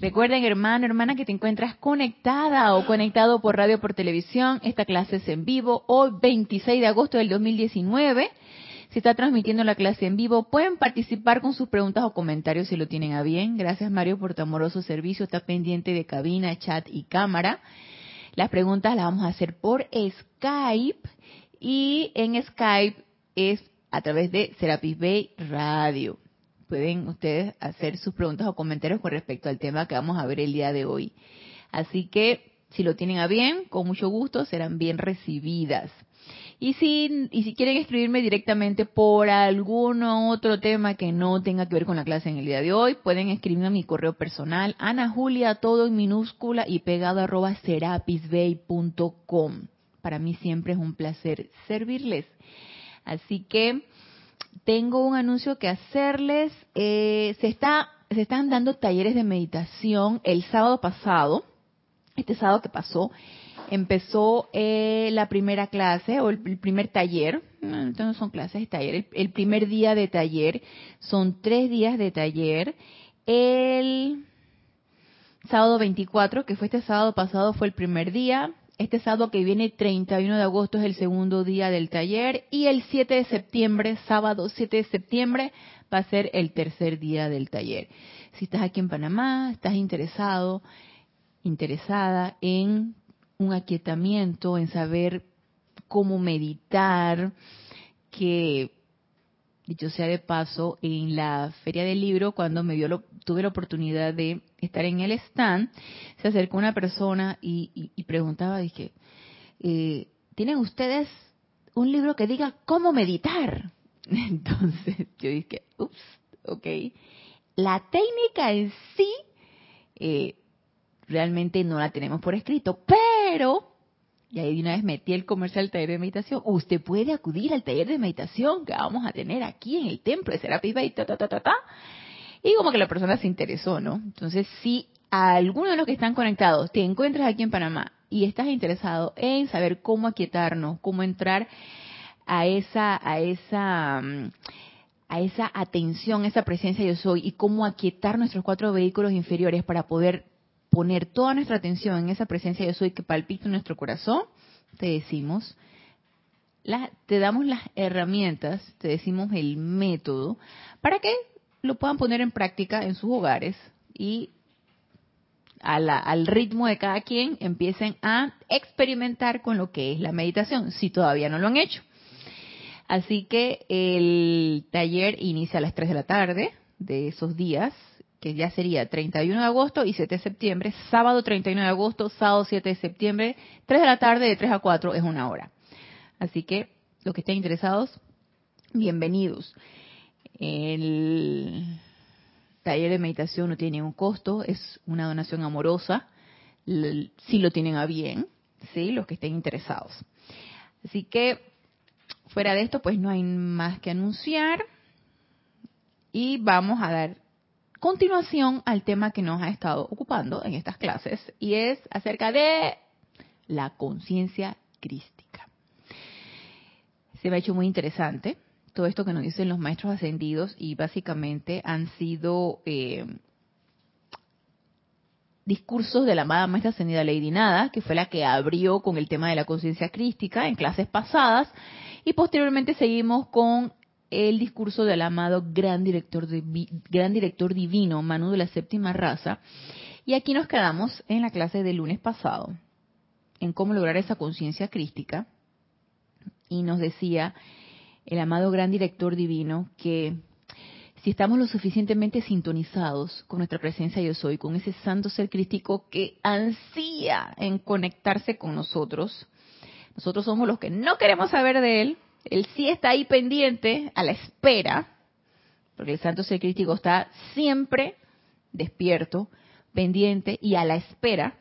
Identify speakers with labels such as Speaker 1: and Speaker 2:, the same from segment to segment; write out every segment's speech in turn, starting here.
Speaker 1: Recuerden, hermano, hermana, que te encuentras conectada o conectado por radio por televisión. Esta clase es en vivo hoy, 26 de agosto del 2019. Se está transmitiendo la clase en vivo. Pueden participar con sus preguntas o comentarios si lo tienen a bien. Gracias, Mario, por tu amoroso servicio. Está pendiente de cabina, chat y cámara. Las preguntas las vamos a hacer por Skype y en Skype es a través de Serapis Bay Radio pueden ustedes hacer sus preguntas o comentarios con respecto al tema que vamos a ver el día de hoy. Así que si lo tienen a bien, con mucho gusto serán bien recibidas. Y si, y si quieren escribirme directamente por algún otro tema que no tenga que ver con la clase en el día de hoy, pueden escribirme a mi correo personal, Ana Julia, todo en minúscula y pegado arroba serapisbay.com. Para mí siempre es un placer servirles. Así que tengo un anuncio que hacerles. Eh, se, está, se están dando talleres de meditación el sábado pasado. Este sábado que pasó, empezó eh, la primera clase o el, primer taller. No, no son clases, es taller. El, el, primer día de taller. Son tres días de taller. El sábado 24, que fue este sábado pasado, fue el primer día. Este sábado que viene, 31 de agosto, es el segundo día del taller y el 7 de septiembre, sábado 7 de septiembre, va a ser el tercer día del taller. Si estás aquí en Panamá, estás interesado, interesada en un aquietamiento, en saber cómo meditar, que dicho sea de paso, en la feria del libro, cuando me dio lo, tuve la oportunidad de estar en el stand, se acercó una persona y, preguntaba, dije, eh, ¿tienen ustedes un libro que diga cómo meditar? Entonces yo dije, ups, ok. La técnica en sí eh, realmente no la tenemos por escrito, pero y ahí de una vez metí el comercial del taller de meditación. Usted puede acudir al taller de meditación que vamos a tener aquí en el templo de Serapis Bay, ta, ta, ta, ta, ta. Y como que la persona se interesó, ¿no? Entonces, si a alguno de los que están conectados te encuentras aquí en Panamá y estás interesado en saber cómo aquietarnos, cómo entrar a esa, a esa, a esa atención, esa presencia yo soy y cómo aquietar nuestros cuatro vehículos inferiores para poder poner toda nuestra atención en esa presencia yo soy que palpita nuestro corazón, te decimos, te damos las herramientas, te decimos el método, para que lo puedan poner en práctica en sus hogares y al ritmo de cada quien empiecen a experimentar con lo que es la meditación, si todavía no lo han hecho. Así que el taller inicia a las 3 de la tarde de esos días, que ya sería 31 de agosto y 7 de septiembre, sábado 31 de agosto, sábado 7 de septiembre, 3 de la tarde de 3 a 4 es una hora. Así que los que estén interesados, bienvenidos. El taller de meditación no tiene ningún costo, es una donación amorosa, si lo tienen a bien, sí, los que estén interesados. Así que fuera de esto, pues no hay más que anunciar y vamos a dar continuación al tema que nos ha estado ocupando en estas clases y es acerca de la conciencia crística. Se me ha hecho muy interesante todo esto que nos dicen los maestros ascendidos y básicamente han sido eh, discursos de la amada maestra ascendida Lady Nada, que fue la que abrió con el tema de la conciencia crística en clases pasadas y posteriormente seguimos con el discurso del amado gran director, gran director divino, Manu de la séptima raza. Y aquí nos quedamos en la clase del lunes pasado, en cómo lograr esa conciencia crística. Y nos decía el amado gran director divino que si estamos lo suficientemente sintonizados con nuestra presencia yo soy, con ese santo ser crístico que ansía en conectarse con nosotros, nosotros somos los que no queremos saber de él, él sí está ahí pendiente, a la espera, porque el santo ser crítico está siempre despierto pendiente y a la espera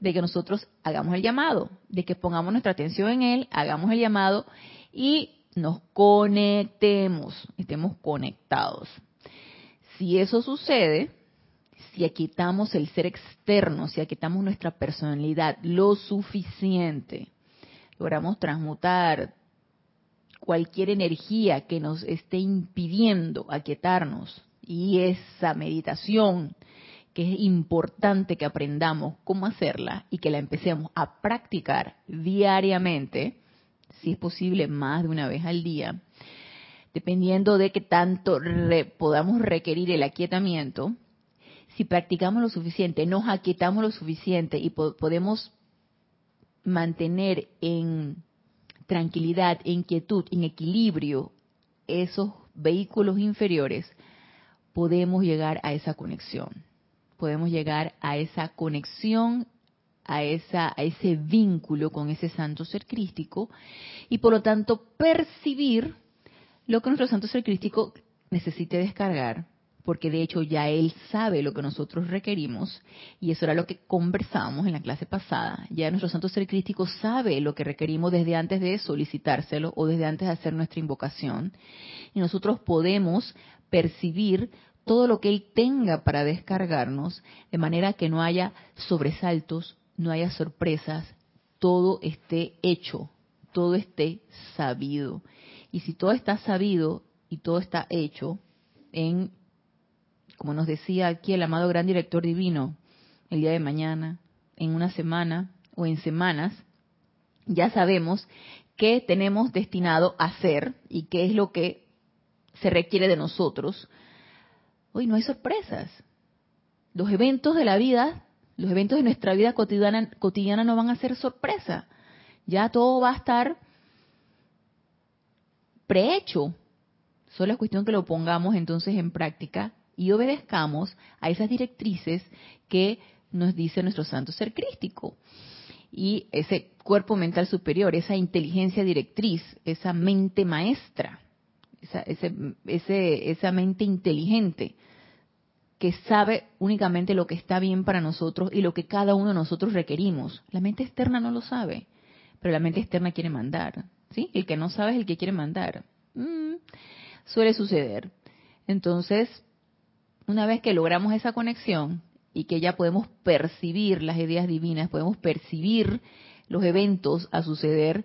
Speaker 1: de que nosotros hagamos el llamado, de que pongamos nuestra atención en él, hagamos el llamado y nos conectemos, estemos conectados. Si eso sucede, si aquitamos el ser externo, si aquitamos nuestra personalidad lo suficiente, logramos transmutar cualquier energía que nos esté impidiendo aquietarnos. Y esa meditación que es importante que aprendamos cómo hacerla y que la empecemos a practicar diariamente, si es posible más de una vez al día, dependiendo de qué tanto podamos requerir el aquietamiento, si practicamos lo suficiente, nos aquietamos lo suficiente y podemos mantener en tranquilidad, en quietud, en equilibrio esos vehículos inferiores, podemos llegar a esa conexión. Podemos llegar a esa conexión, a, esa, a ese vínculo con ese santo ser crístico y por lo tanto percibir lo que nuestro santo ser crístico necesite descargar porque de hecho ya él sabe lo que nosotros requerimos, y eso era lo que conversábamos en la clase pasada. Ya nuestro santo ser crístico sabe lo que requerimos desde antes de solicitárselo o desde antes de hacer nuestra invocación, y nosotros podemos percibir todo lo que él tenga para descargarnos, de manera que no haya sobresaltos, no haya sorpresas, todo esté hecho, todo esté sabido. Y si todo está sabido y todo está hecho en como nos decía aquí el amado gran director divino, el día de mañana, en una semana o en semanas, ya sabemos qué tenemos destinado a hacer y qué es lo que se requiere de nosotros. Hoy no hay sorpresas. Los eventos de la vida, los eventos de nuestra vida cotidiana, cotidiana no van a ser sorpresa. Ya todo va a estar prehecho. Solo es cuestión que lo pongamos entonces en práctica y obedezcamos a esas directrices que nos dice nuestro santo ser crístico. Y ese cuerpo mental superior, esa inteligencia directriz, esa mente maestra, esa, esa mente inteligente que sabe únicamente lo que está bien para nosotros y lo que cada uno de nosotros requerimos. La mente externa no lo sabe, pero la mente externa quiere mandar. ¿sí? El que no sabe es el que quiere mandar. Mm, suele suceder. Entonces, una vez que logramos esa conexión y que ya podemos percibir las ideas divinas, podemos percibir los eventos a suceder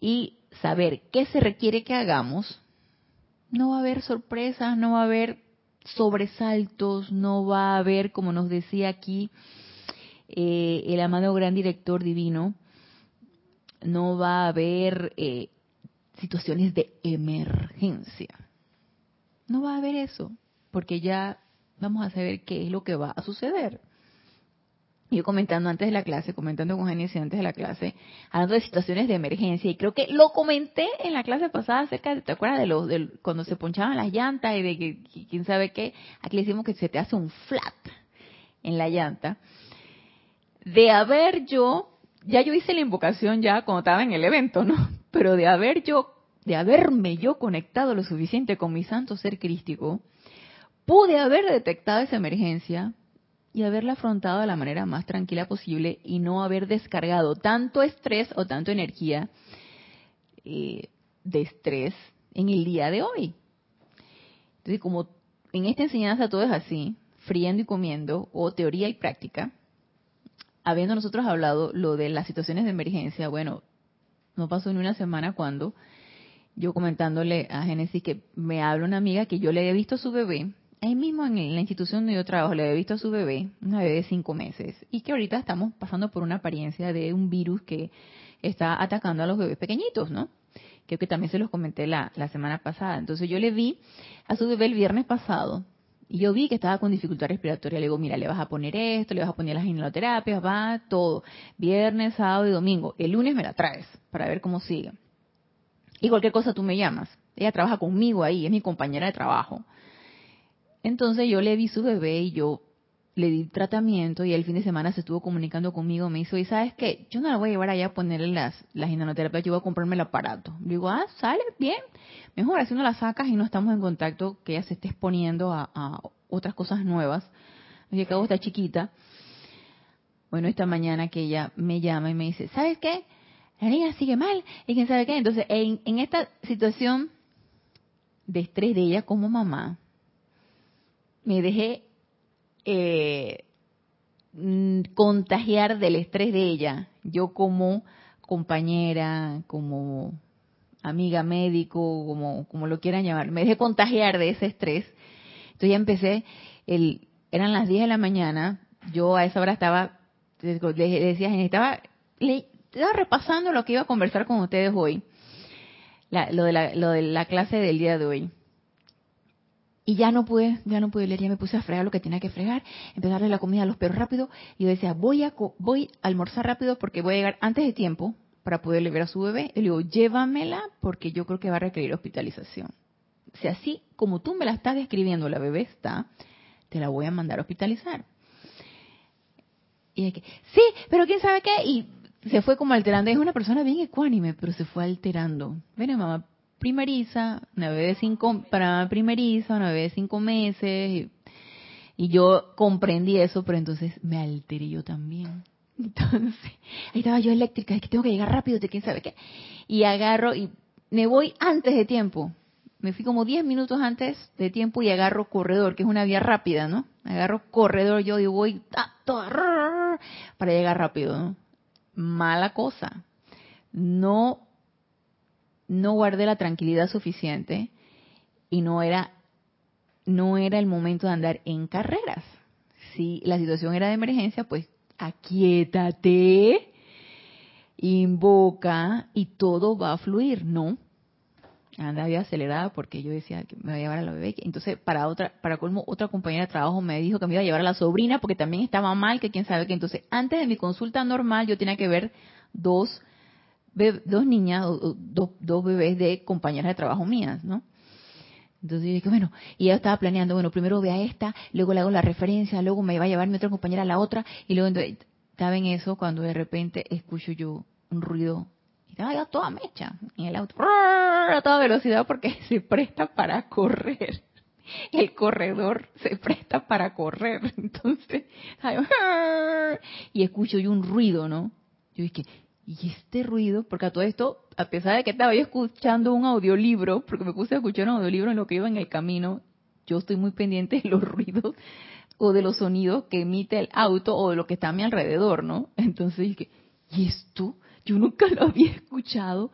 Speaker 1: y saber qué se requiere que hagamos, no va a haber sorpresas, no va a haber sobresaltos, no va a haber, como nos decía aquí eh, el amado gran director divino, no va a haber eh, situaciones de emergencia. No va a haber eso porque ya vamos a saber qué es lo que va a suceder. Yo comentando antes de la clase, comentando con Genesis antes de la clase, hablando de situaciones de emergencia, y creo que lo comenté en la clase pasada acerca de, ¿te acuerdas de los, de cuando se ponchaban las llantas y de que, quién sabe qué? Aquí le decimos que se te hace un flat en la llanta. De haber yo, ya yo hice la invocación ya cuando estaba en el evento, ¿no? Pero de haber yo, de haberme yo conectado lo suficiente con mi santo ser crístico, pude haber detectado esa emergencia y haberla afrontado de la manera más tranquila posible y no haber descargado tanto estrés o tanto energía eh, de estrés en el día de hoy. Entonces, como en esta enseñanza todo es así, friendo y comiendo, o teoría y práctica, habiendo nosotros hablado lo de las situaciones de emergencia, bueno, no pasó ni una semana cuando yo comentándole a Génesis que me habla una amiga que yo le he visto a su bebé ahí mismo en la institución donde yo trabajo le había visto a su bebé, una bebé de cinco meses, y que ahorita estamos pasando por una apariencia de un virus que está atacando a los bebés pequeñitos, ¿no? Creo que también se los comenté la, la semana pasada. Entonces yo le vi a su bebé el viernes pasado y yo vi que estaba con dificultad respiratoria. Le digo, mira, le vas a poner esto, le vas a poner las inhaloterapias, va, todo. Viernes, sábado y domingo. El lunes me la traes para ver cómo sigue. Y cualquier cosa tú me llamas. Ella trabaja conmigo ahí, es mi compañera de trabajo. Entonces yo le vi su bebé y yo le di tratamiento y el fin de semana se estuvo comunicando conmigo, me hizo, y sabes qué, yo no la voy a llevar allá a ponerle las, las inmunoterapias, yo voy a comprarme el aparato. Le digo, ah, sale bien, mejor así no la sacas y no estamos en contacto, que ella se esté exponiendo a, otras cosas nuevas Y acabo está chiquita. Bueno, esta mañana que ella me llama y me dice, ¿sabes qué? La niña sigue mal y quién sabe qué. Entonces, en, en esta situación de estrés de ella como mamá, me dejé eh, contagiar del estrés de ella. Yo como compañera, como amiga médico, como, como lo quieran llamar, me dejé contagiar de ese estrés. Entonces ya empecé, el, eran las 10 de la mañana, yo a esa hora estaba, le decía, estaba, le, estaba repasando lo que iba a conversar con ustedes hoy, lo, de la, lo de la clase del día de hoy. Y ya no pude, ya no pude leer, ya me puse a fregar lo que tenía que fregar, empecé a darle la comida a los perros rápido, y yo decía, voy a, voy a almorzar rápido porque voy a llegar antes de tiempo para poder ver a su bebé. Y le digo, llévamela porque yo creo que va a requerir hospitalización. Sea, así como tú me la estás describiendo, la bebé está, te la voy a mandar a hospitalizar. Y es que, sí, pero quién sabe qué, y se fue como alterando. Es una persona bien ecuánime, pero se fue alterando. Ven, mamá, primeriza, una bebé cinco, para primeriza, una bebé de cinco meses, y, yo comprendí eso, pero entonces me alteré yo también. Entonces, ahí estaba yo eléctrica, es que tengo que llegar rápido, de quién sabe qué. Y agarro y me voy antes de tiempo. Me fui como 10 minutos antes de tiempo y agarro corredor, que es una vía rápida, ¿no? Agarro corredor yo y voy para llegar rápido, ¿no? Mala cosa. No no guardé la tranquilidad suficiente y no era no era el momento de andar en carreras. Si la situación era de emergencia, pues aquietate, invoca y todo va a fluir, ¿no? Andaba acelerada porque yo decía que me iba a llevar a la bebé. Entonces, para otra, para colmo, otra compañera de trabajo me dijo que me iba a llevar a la sobrina porque también estaba mal, que quién sabe qué. Entonces, antes de mi consulta normal, yo tenía que ver dos dos niñas, dos, dos bebés de compañeras de trabajo mías, ¿no? Entonces yo dije, bueno, y ella estaba planeando, bueno, primero ve a esta, luego le hago la referencia, luego me va a llevar mi otra compañera a la otra, y luego estaba en eso cuando de repente escucho yo un ruido, y estaba toda mecha en el auto, a toda velocidad porque se presta para correr. El corredor se presta para correr. Entonces, y escucho yo un ruido, ¿no? Yo dije, y este ruido, porque a todo esto, a pesar de que estaba yo escuchando un audiolibro, porque me puse a escuchar un audiolibro en lo que iba en el camino, yo estoy muy pendiente de los ruidos o de los sonidos que emite el auto o de lo que está a mi alrededor, ¿no? Entonces dije, ¿y esto? Yo nunca lo había escuchado.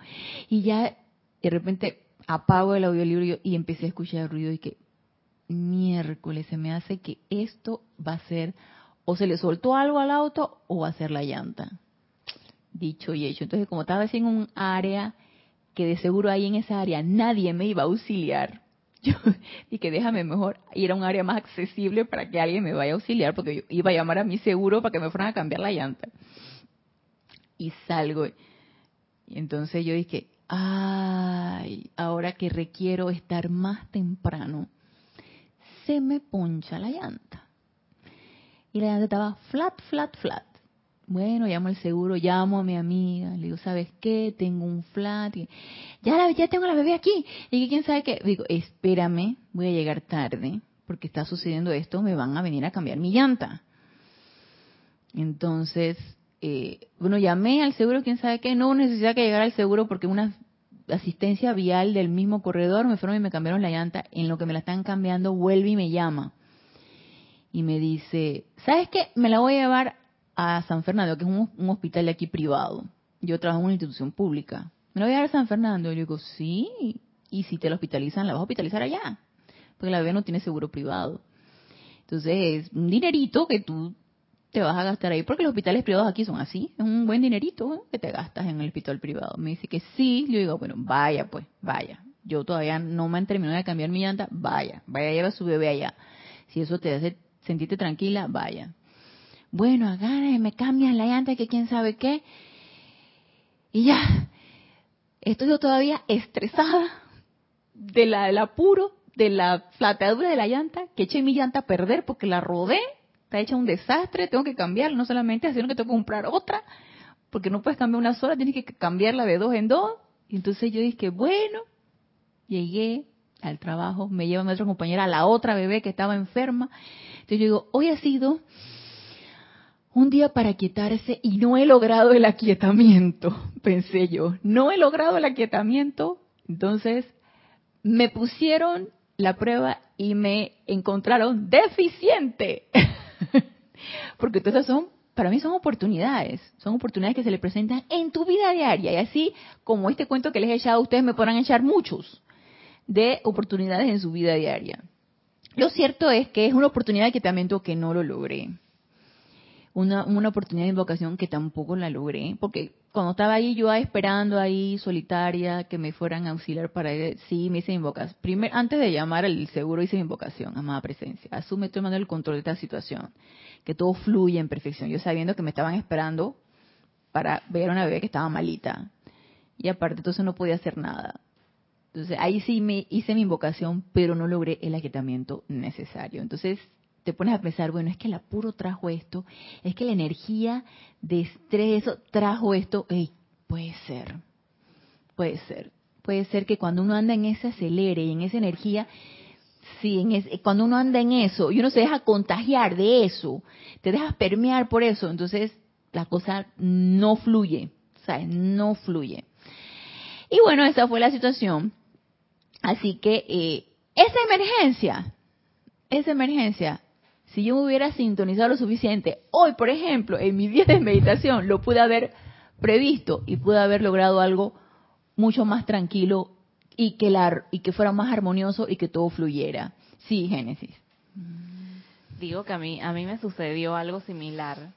Speaker 1: Y ya de repente apago el audiolibro y empecé a escuchar el ruido y que miércoles se me hace que esto va a ser o se le soltó algo al auto o va a ser la llanta dicho y hecho. Entonces, como estaba así en un área que de seguro ahí en esa área nadie me iba a auxiliar, yo que déjame mejor ir a un área más accesible para que alguien me vaya a auxiliar, porque yo iba a llamar a mi seguro para que me fueran a cambiar la llanta. Y salgo. Y entonces yo dije, ay, ahora que requiero estar más temprano, se me poncha la llanta. Y la llanta estaba flat, flat, flat. Bueno, llamo al seguro, llamo a mi amiga, le digo, ¿sabes qué? Tengo un flat, ya, ya tengo la bebé aquí. Y que quién sabe qué, digo, espérame, voy a llegar tarde, porque está sucediendo esto, me van a venir a cambiar mi llanta. Entonces, eh, bueno, llamé al seguro, quién sabe qué, no necesitaba que llegara al seguro porque una asistencia vial del mismo corredor me fueron y me cambiaron la llanta, en lo que me la están cambiando, vuelve y me llama. Y me dice, ¿sabes qué? Me la voy a llevar a San Fernando, que es un, hospital de aquí privado. Yo trabajo en una institución pública. ¿Me lo voy a dar a San Fernando? Y yo digo, sí. Y si te lo hospitalizan, la vas a hospitalizar allá. Porque la bebé no tiene seguro privado. Entonces, es un dinerito que tú te vas a gastar ahí. Porque los hospitales privados aquí son así. Es un buen dinerito que te gastas en el hospital privado. Me dice que sí. Yo digo, bueno, vaya pues, vaya. Yo todavía no me han terminado de cambiar mi llanta. Vaya, vaya, lleva a su bebé allá. Si eso te hace sentirte tranquila, vaya bueno, agarren, me cambian la llanta, que quién sabe qué. Y ya, estoy yo todavía estresada de la, del apuro, de la flateadura de la llanta, que eché mi llanta a perder porque la rodé, está hecha un desastre, tengo que cambiarla, no solamente sino que tengo que comprar otra, porque no puedes cambiar una sola, tienes que cambiarla de dos en dos. Y entonces yo dije, bueno, llegué, al trabajo, me lleva mi otra compañera a la otra bebé que estaba enferma. Entonces yo digo, hoy ha sido un día para quietarse y no he logrado el aquietamiento, pensé yo, no he logrado el aquietamiento, entonces me pusieron la prueba y me encontraron deficiente. Porque todas son, para mí son oportunidades, son oportunidades que se le presentan en tu vida diaria. Y así como este cuento que les he echado, ustedes me podrán echar muchos de oportunidades en su vida diaria. Lo cierto es que es una oportunidad de quietamiento que no lo logré. Una, una oportunidad de invocación que tampoco la logré, porque cuando estaba ahí yo esperando ahí solitaria que me fueran a auxiliar para ir, sí me hice invocación. Primero, antes de llamar al seguro hice mi invocación, amada presencia. Asume tomando el control de esta situación, que todo fluya en perfección. Yo sabiendo que me estaban esperando para ver a una bebé que estaba malita. Y aparte entonces no podía hacer nada. Entonces ahí sí me hice mi invocación, pero no logré el aquietamiento necesario. Entonces te pones a pensar, bueno, es que el apuro trajo esto, es que la energía de estrés trajo esto, puede ser, puede ser, puede ser que cuando uno anda en ese acelere y en esa energía, sí, en cuando uno anda en eso y uno se deja contagiar de eso, te dejas permear por eso, entonces la cosa no fluye, ¿sabes? No fluye. Y bueno, esa fue la situación. Así que eh, esa emergencia, esa emergencia si yo me hubiera sintonizado lo suficiente, hoy, por ejemplo, en mi día de meditación, lo pude haber previsto y pude haber logrado algo mucho más tranquilo y que, la, y que fuera más armonioso y que todo fluyera. Sí, Génesis.
Speaker 2: Digo que a mí, a mí me sucedió algo similar.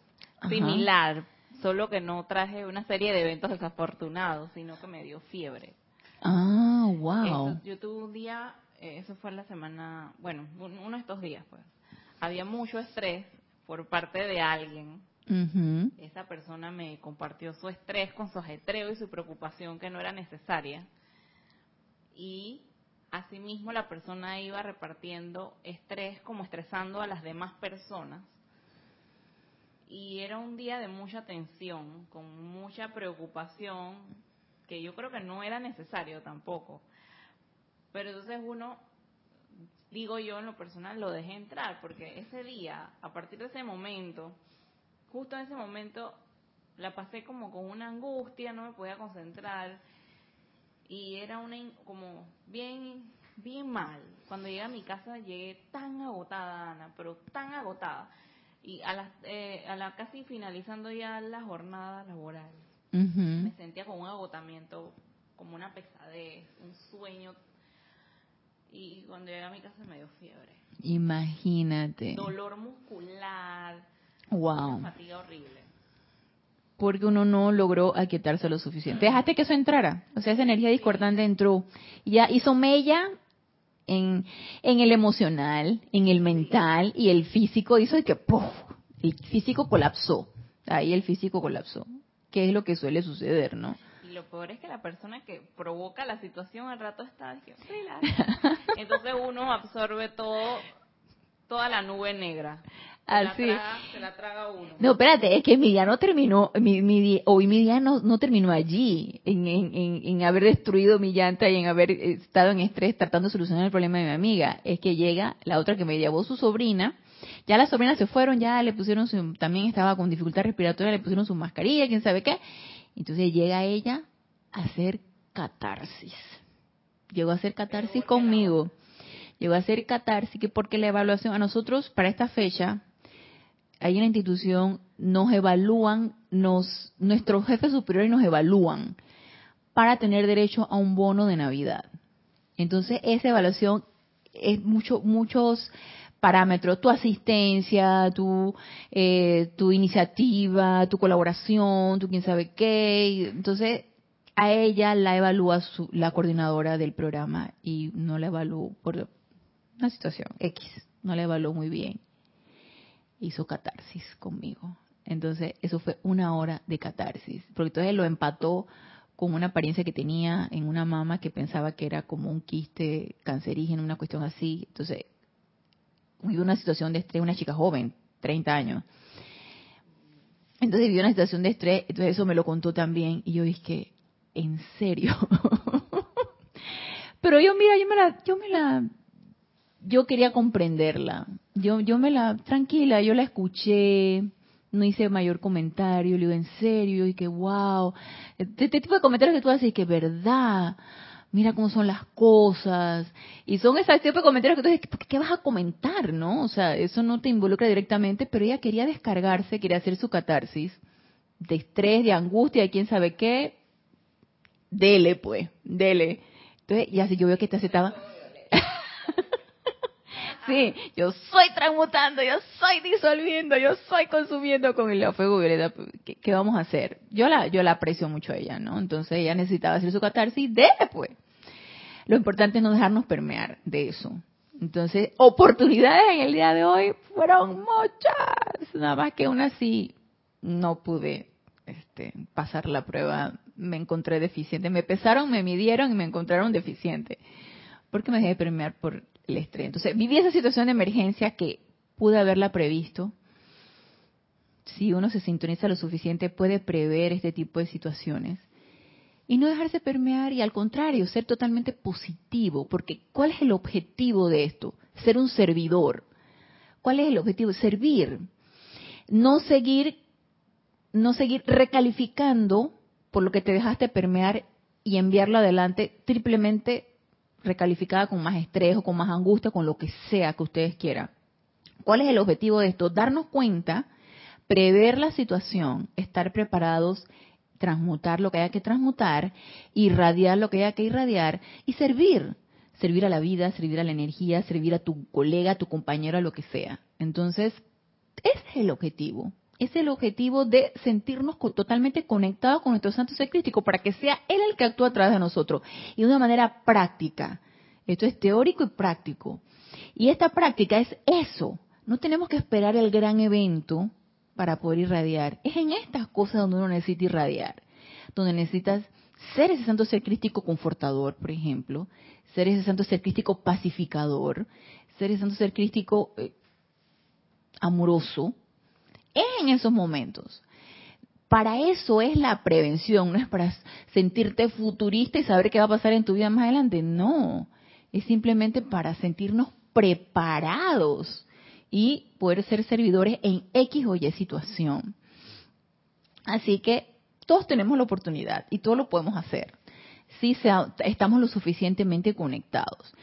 Speaker 2: Similar, solo que no traje una serie de eventos desafortunados, sino que me dio fiebre.
Speaker 1: Ah, wow.
Speaker 2: yo tuve un día, eh, eso fue la semana, bueno, uno de estos días, pues había mucho estrés por parte de alguien. Esa persona me compartió su estrés con su ajetreo y su preocupación que no era necesaria. Y asimismo la persona iba repartiendo estrés como estresando a las demás personas. Y era un día de mucha tensión, con mucha preocupación, que yo creo que no era necesario tampoco. Pero entonces uno digo yo en lo personal, lo dejé entrar, porque ese día, a partir de ese momento, justo en ese momento, la pasé como con una angustia, no me podía concentrar, y era una, como bien, bien mal. Cuando llegué a mi casa llegué tan agotada, Ana, pero tan agotada. Y a la, eh, a la casi finalizando ya la jornada laboral, me sentía con un agotamiento, como una pesadez, un sueño y cuando llegué a mi casa me dio fiebre.
Speaker 1: Imagínate.
Speaker 2: Dolor muscular.
Speaker 1: Wow.
Speaker 2: fatiga horrible.
Speaker 1: Porque uno no logró aquietarse lo suficiente. Dejaste que eso entrara. O sea, esa energía discordante entró. Ya hizo mella en, en el emocional, en el mental y el físico. Hizo que ¡puf! el físico colapsó. Ahí el físico colapsó. Que es lo que suele suceder, ¿no?
Speaker 2: Lo peor es que la persona que provoca la situación al rato está entonces uno absorbe todo toda la nube negra
Speaker 1: Así.
Speaker 2: Se la, traga, uno.
Speaker 1: No, espérate, es que mi día no terminó, mi, mi hoy mi día no, no terminó allí, en, en, en, haber destruido mi llanta y en haber estado en estrés tratando de solucionar el problema de mi amiga. Es que llega la otra que me llevó su sobrina, ya las sobrinas se fueron, ya le pusieron su, también estaba con dificultad respiratoria, le pusieron su mascarilla, quién sabe qué. Entonces llega ella hacer catarsis. Llegó a hacer catarsis conmigo. Llegó a hacer catarsis porque la evaluación a nosotros para esta fecha hay una institución nos evalúan, nos nuestros jefes superiores nos evalúan para tener derecho a un bono de Navidad. Entonces, esa evaluación es mucho muchos parámetros, tu asistencia, tu, eh, tu iniciativa, tu colaboración, tu quién sabe qué. Entonces, a ella la evalúa la coordinadora del programa y no la evaluó por una situación X, no la evaluó muy bien. Hizo catarsis conmigo. Entonces, eso fue una hora de catarsis, porque entonces lo empató con una apariencia que tenía en una mamá que pensaba que era como un quiste cancerígeno, una cuestión así. Entonces, vivió una situación de estrés, una chica joven, 30 años. Entonces vivió una situación de estrés, entonces eso me lo contó también y yo dije, ¿en serio? pero yo, mira, yo me la, yo me la, yo quería comprenderla. Yo, yo me la, tranquila, yo la escuché, no hice mayor comentario, le digo, en serio, y que wow. Este, este tipo de comentarios que tú haces, que verdad, mira cómo son las cosas. Y son esas tipo de comentarios que tú dices, ¿qué vas a comentar, no? O sea, eso no te involucra directamente, pero ella quería descargarse, quería hacer su catarsis de estrés, de angustia, de quién sabe qué. Dele, pues, dele. Entonces, ya si yo veo que esta se estaba sí, yo soy transmutando, yo soy disolviendo, yo soy consumiendo con el fuego violeta. ¿Qué, vamos a hacer? Yo la, yo la aprecio mucho a ella, ¿no? Entonces ella necesitaba hacer su catarsis, de pues. Lo importante es no dejarnos permear de eso. Entonces, oportunidades en el día de hoy fueron muchas. Nada más que una sí no pude este, pasar la prueba. Me encontré deficiente. Me pesaron, me midieron y me encontraron deficiente. Porque me dejé permear por el estrés. Entonces, viví esa situación de emergencia que pude haberla previsto. Si uno se sintoniza lo suficiente, puede prever este tipo de situaciones. Y no dejarse permear y al contrario, ser totalmente positivo. Porque ¿cuál es el objetivo de esto? Ser un servidor. ¿Cuál es el objetivo? Servir. No seguir, no seguir recalificando por lo que te dejaste permear y enviarlo adelante triplemente recalificada con más estrés o con más angustia, con lo que sea que ustedes quieran. ¿Cuál es el objetivo de esto? Darnos cuenta, prever la situación, estar preparados, transmutar lo que haya que transmutar, irradiar lo que haya que irradiar y servir. Servir a la vida, servir a la energía, servir a tu colega, a tu compañero, a lo que sea. Entonces, ese es el objetivo es el objetivo de sentirnos totalmente conectados con nuestro santo ser crístico, para que sea Él el que actúa a través de nosotros y de una manera práctica. Esto es teórico y práctico. Y esta práctica es eso. No tenemos que esperar el gran evento para poder irradiar. Es en estas cosas donde uno necesita irradiar, donde necesitas ser ese santo ser crístico confortador, por ejemplo, ser ese santo ser crístico pacificador, ser ese santo ser crístico eh, amoroso, en esos momentos. Para eso es la prevención, no es para sentirte futurista y saber qué va a pasar en tu vida más adelante. No, es simplemente para sentirnos preparados y poder ser servidores en X o Y situación. Así que todos tenemos la oportunidad y todos lo podemos hacer si estamos lo suficientemente conectados.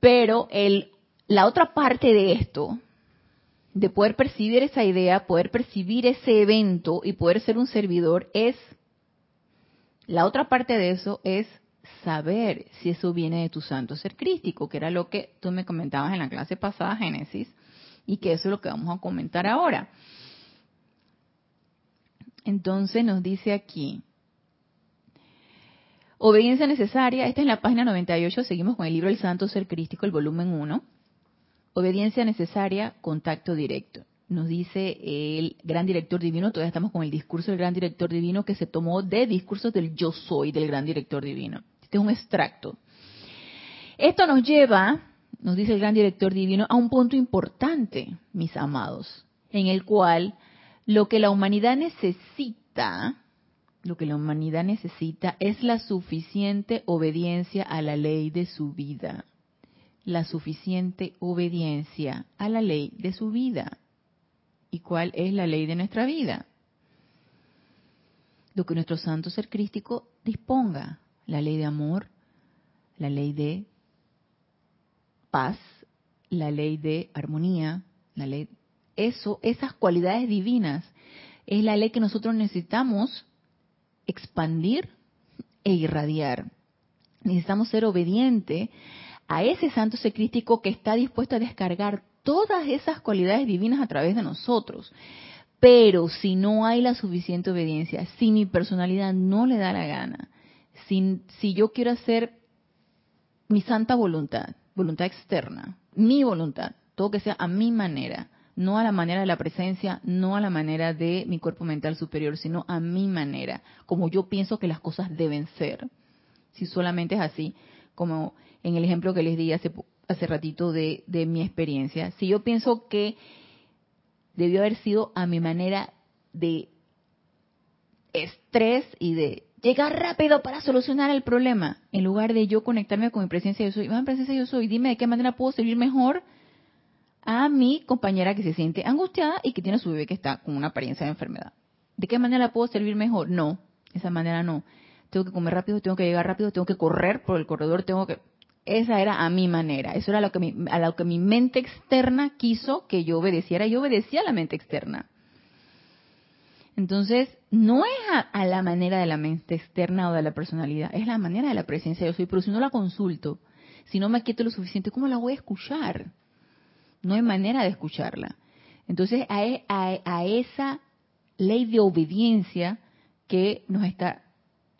Speaker 1: Pero el, la otra parte de esto de poder percibir esa idea, poder percibir ese evento y poder ser un servidor es, la otra parte de eso es saber si eso viene de tu santo ser crístico, que era lo que tú me comentabas en la clase pasada, Génesis, y que eso es lo que vamos a comentar ahora. Entonces nos dice aquí, obediencia necesaria, esta es la página 98, seguimos con el libro El Santo Ser Crístico, el volumen 1. Obediencia necesaria, contacto directo. Nos dice el gran director divino, todavía estamos con el discurso del gran director divino que se tomó de discursos del yo soy del gran director divino. Este es un extracto. Esto nos lleva, nos dice el gran director divino, a un punto importante, mis amados, en el cual lo que la humanidad necesita, lo que la humanidad necesita es la suficiente obediencia a la ley de su vida la suficiente obediencia a la ley de su vida. ¿Y cuál es la ley de nuestra vida? Lo que nuestro santo ser crístico disponga, la ley de amor, la ley de paz, la ley de armonía, la ley eso, esas cualidades divinas es la ley que nosotros necesitamos expandir e irradiar. Necesitamos ser obedientes a ese santo secrístico que está dispuesto a descargar todas esas cualidades divinas a través de nosotros. Pero si no hay la suficiente obediencia, si mi personalidad no le da la gana, si, si yo quiero hacer mi santa voluntad, voluntad externa, mi voluntad, todo que sea a mi manera, no a la manera de la presencia, no a la manera de mi cuerpo mental superior, sino a mi manera, como yo pienso que las cosas deben ser. Si solamente es así, como en el ejemplo que les di hace, hace ratito de, de mi experiencia, si yo pienso que debió haber sido a mi manera de estrés y de llegar rápido para solucionar el problema, en lugar de yo conectarme con mi presencia yo soy. Mi presencia yo soy, dime de qué manera puedo servir mejor a mi compañera que se siente angustiada y que tiene su bebé que está con una apariencia de enfermedad. ¿De qué manera puedo servir mejor? No, esa manera no. Tengo que comer rápido, tengo que llegar rápido, tengo que correr por el corredor, tengo que... Esa era a mi manera, eso era lo que mi, a lo que mi mente externa quiso que yo obedeciera, yo obedecía a la mente externa. Entonces, no es a, la manera de la mente externa o de la personalidad, es la manera de la presencia yo soy. Pero si no la consulto, si no me quieto lo suficiente, ¿cómo la voy a escuchar? No hay manera de escucharla. Entonces, a, e, a esa ley de obediencia que nos está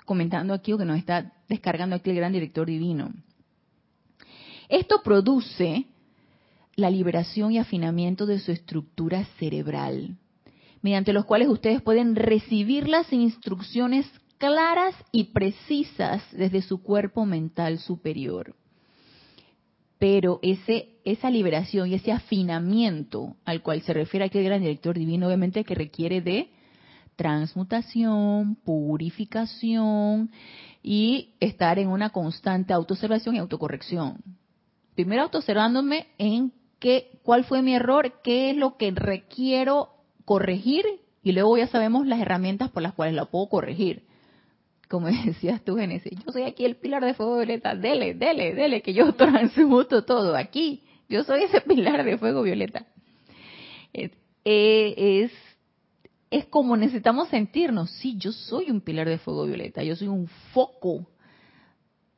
Speaker 1: comentando aquí o que nos está descargando aquí el gran director divino. Esto produce la liberación y afinamiento de su estructura cerebral mediante los cuales ustedes pueden recibir las instrucciones claras y precisas desde su cuerpo mental superior. Pero ese, esa liberación y ese afinamiento al cual se refiere aquí el gran director divino, obviamente que requiere de transmutación, purificación y estar en una constante autoobservación y autocorrección. Primero autoobservándome en qué, cuál fue mi error, qué es lo que requiero corregir y luego ya sabemos las herramientas por las cuales la puedo corregir. Como decías tú, Genesis, yo soy aquí el pilar de fuego violeta, dele, dele, dele, que yo transmuto todo aquí. Yo soy ese pilar de fuego violeta. Es, eh, es, es como necesitamos sentirnos. Sí, yo soy un pilar de fuego violeta, yo soy un foco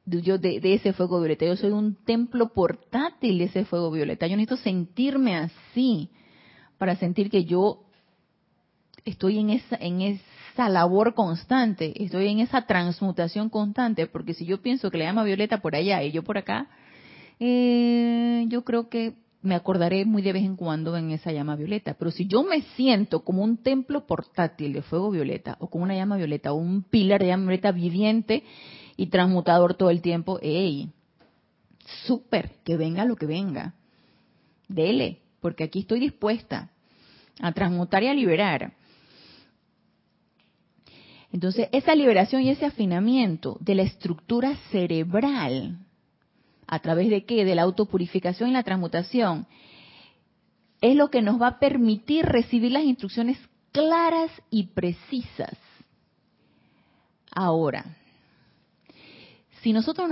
Speaker 1: de, de, ese fuego violeta, yo soy un templo portátil de ese fuego violeta. Yo necesito sentirme así para sentir que yo estoy en esa, en esa labor constante, estoy en esa transmutación constante, porque si yo pienso que le llama Violeta por allá y yo por acá, eh, yo creo que me acordaré muy de vez en cuando en esa llama violeta. Pero si yo me siento como un templo portátil de fuego violeta, o como una llama violeta, o un pilar de llama violeta viviente y transmutador todo el tiempo, ¡ey! Súper, que venga lo que venga. Dele, porque aquí estoy dispuesta a transmutar y a liberar. Entonces, esa liberación y ese afinamiento de la estructura cerebral, ¿a través de qué? De la autopurificación y la transmutación, es lo que nos va a permitir recibir las instrucciones claras y precisas. Ahora, si nosotros,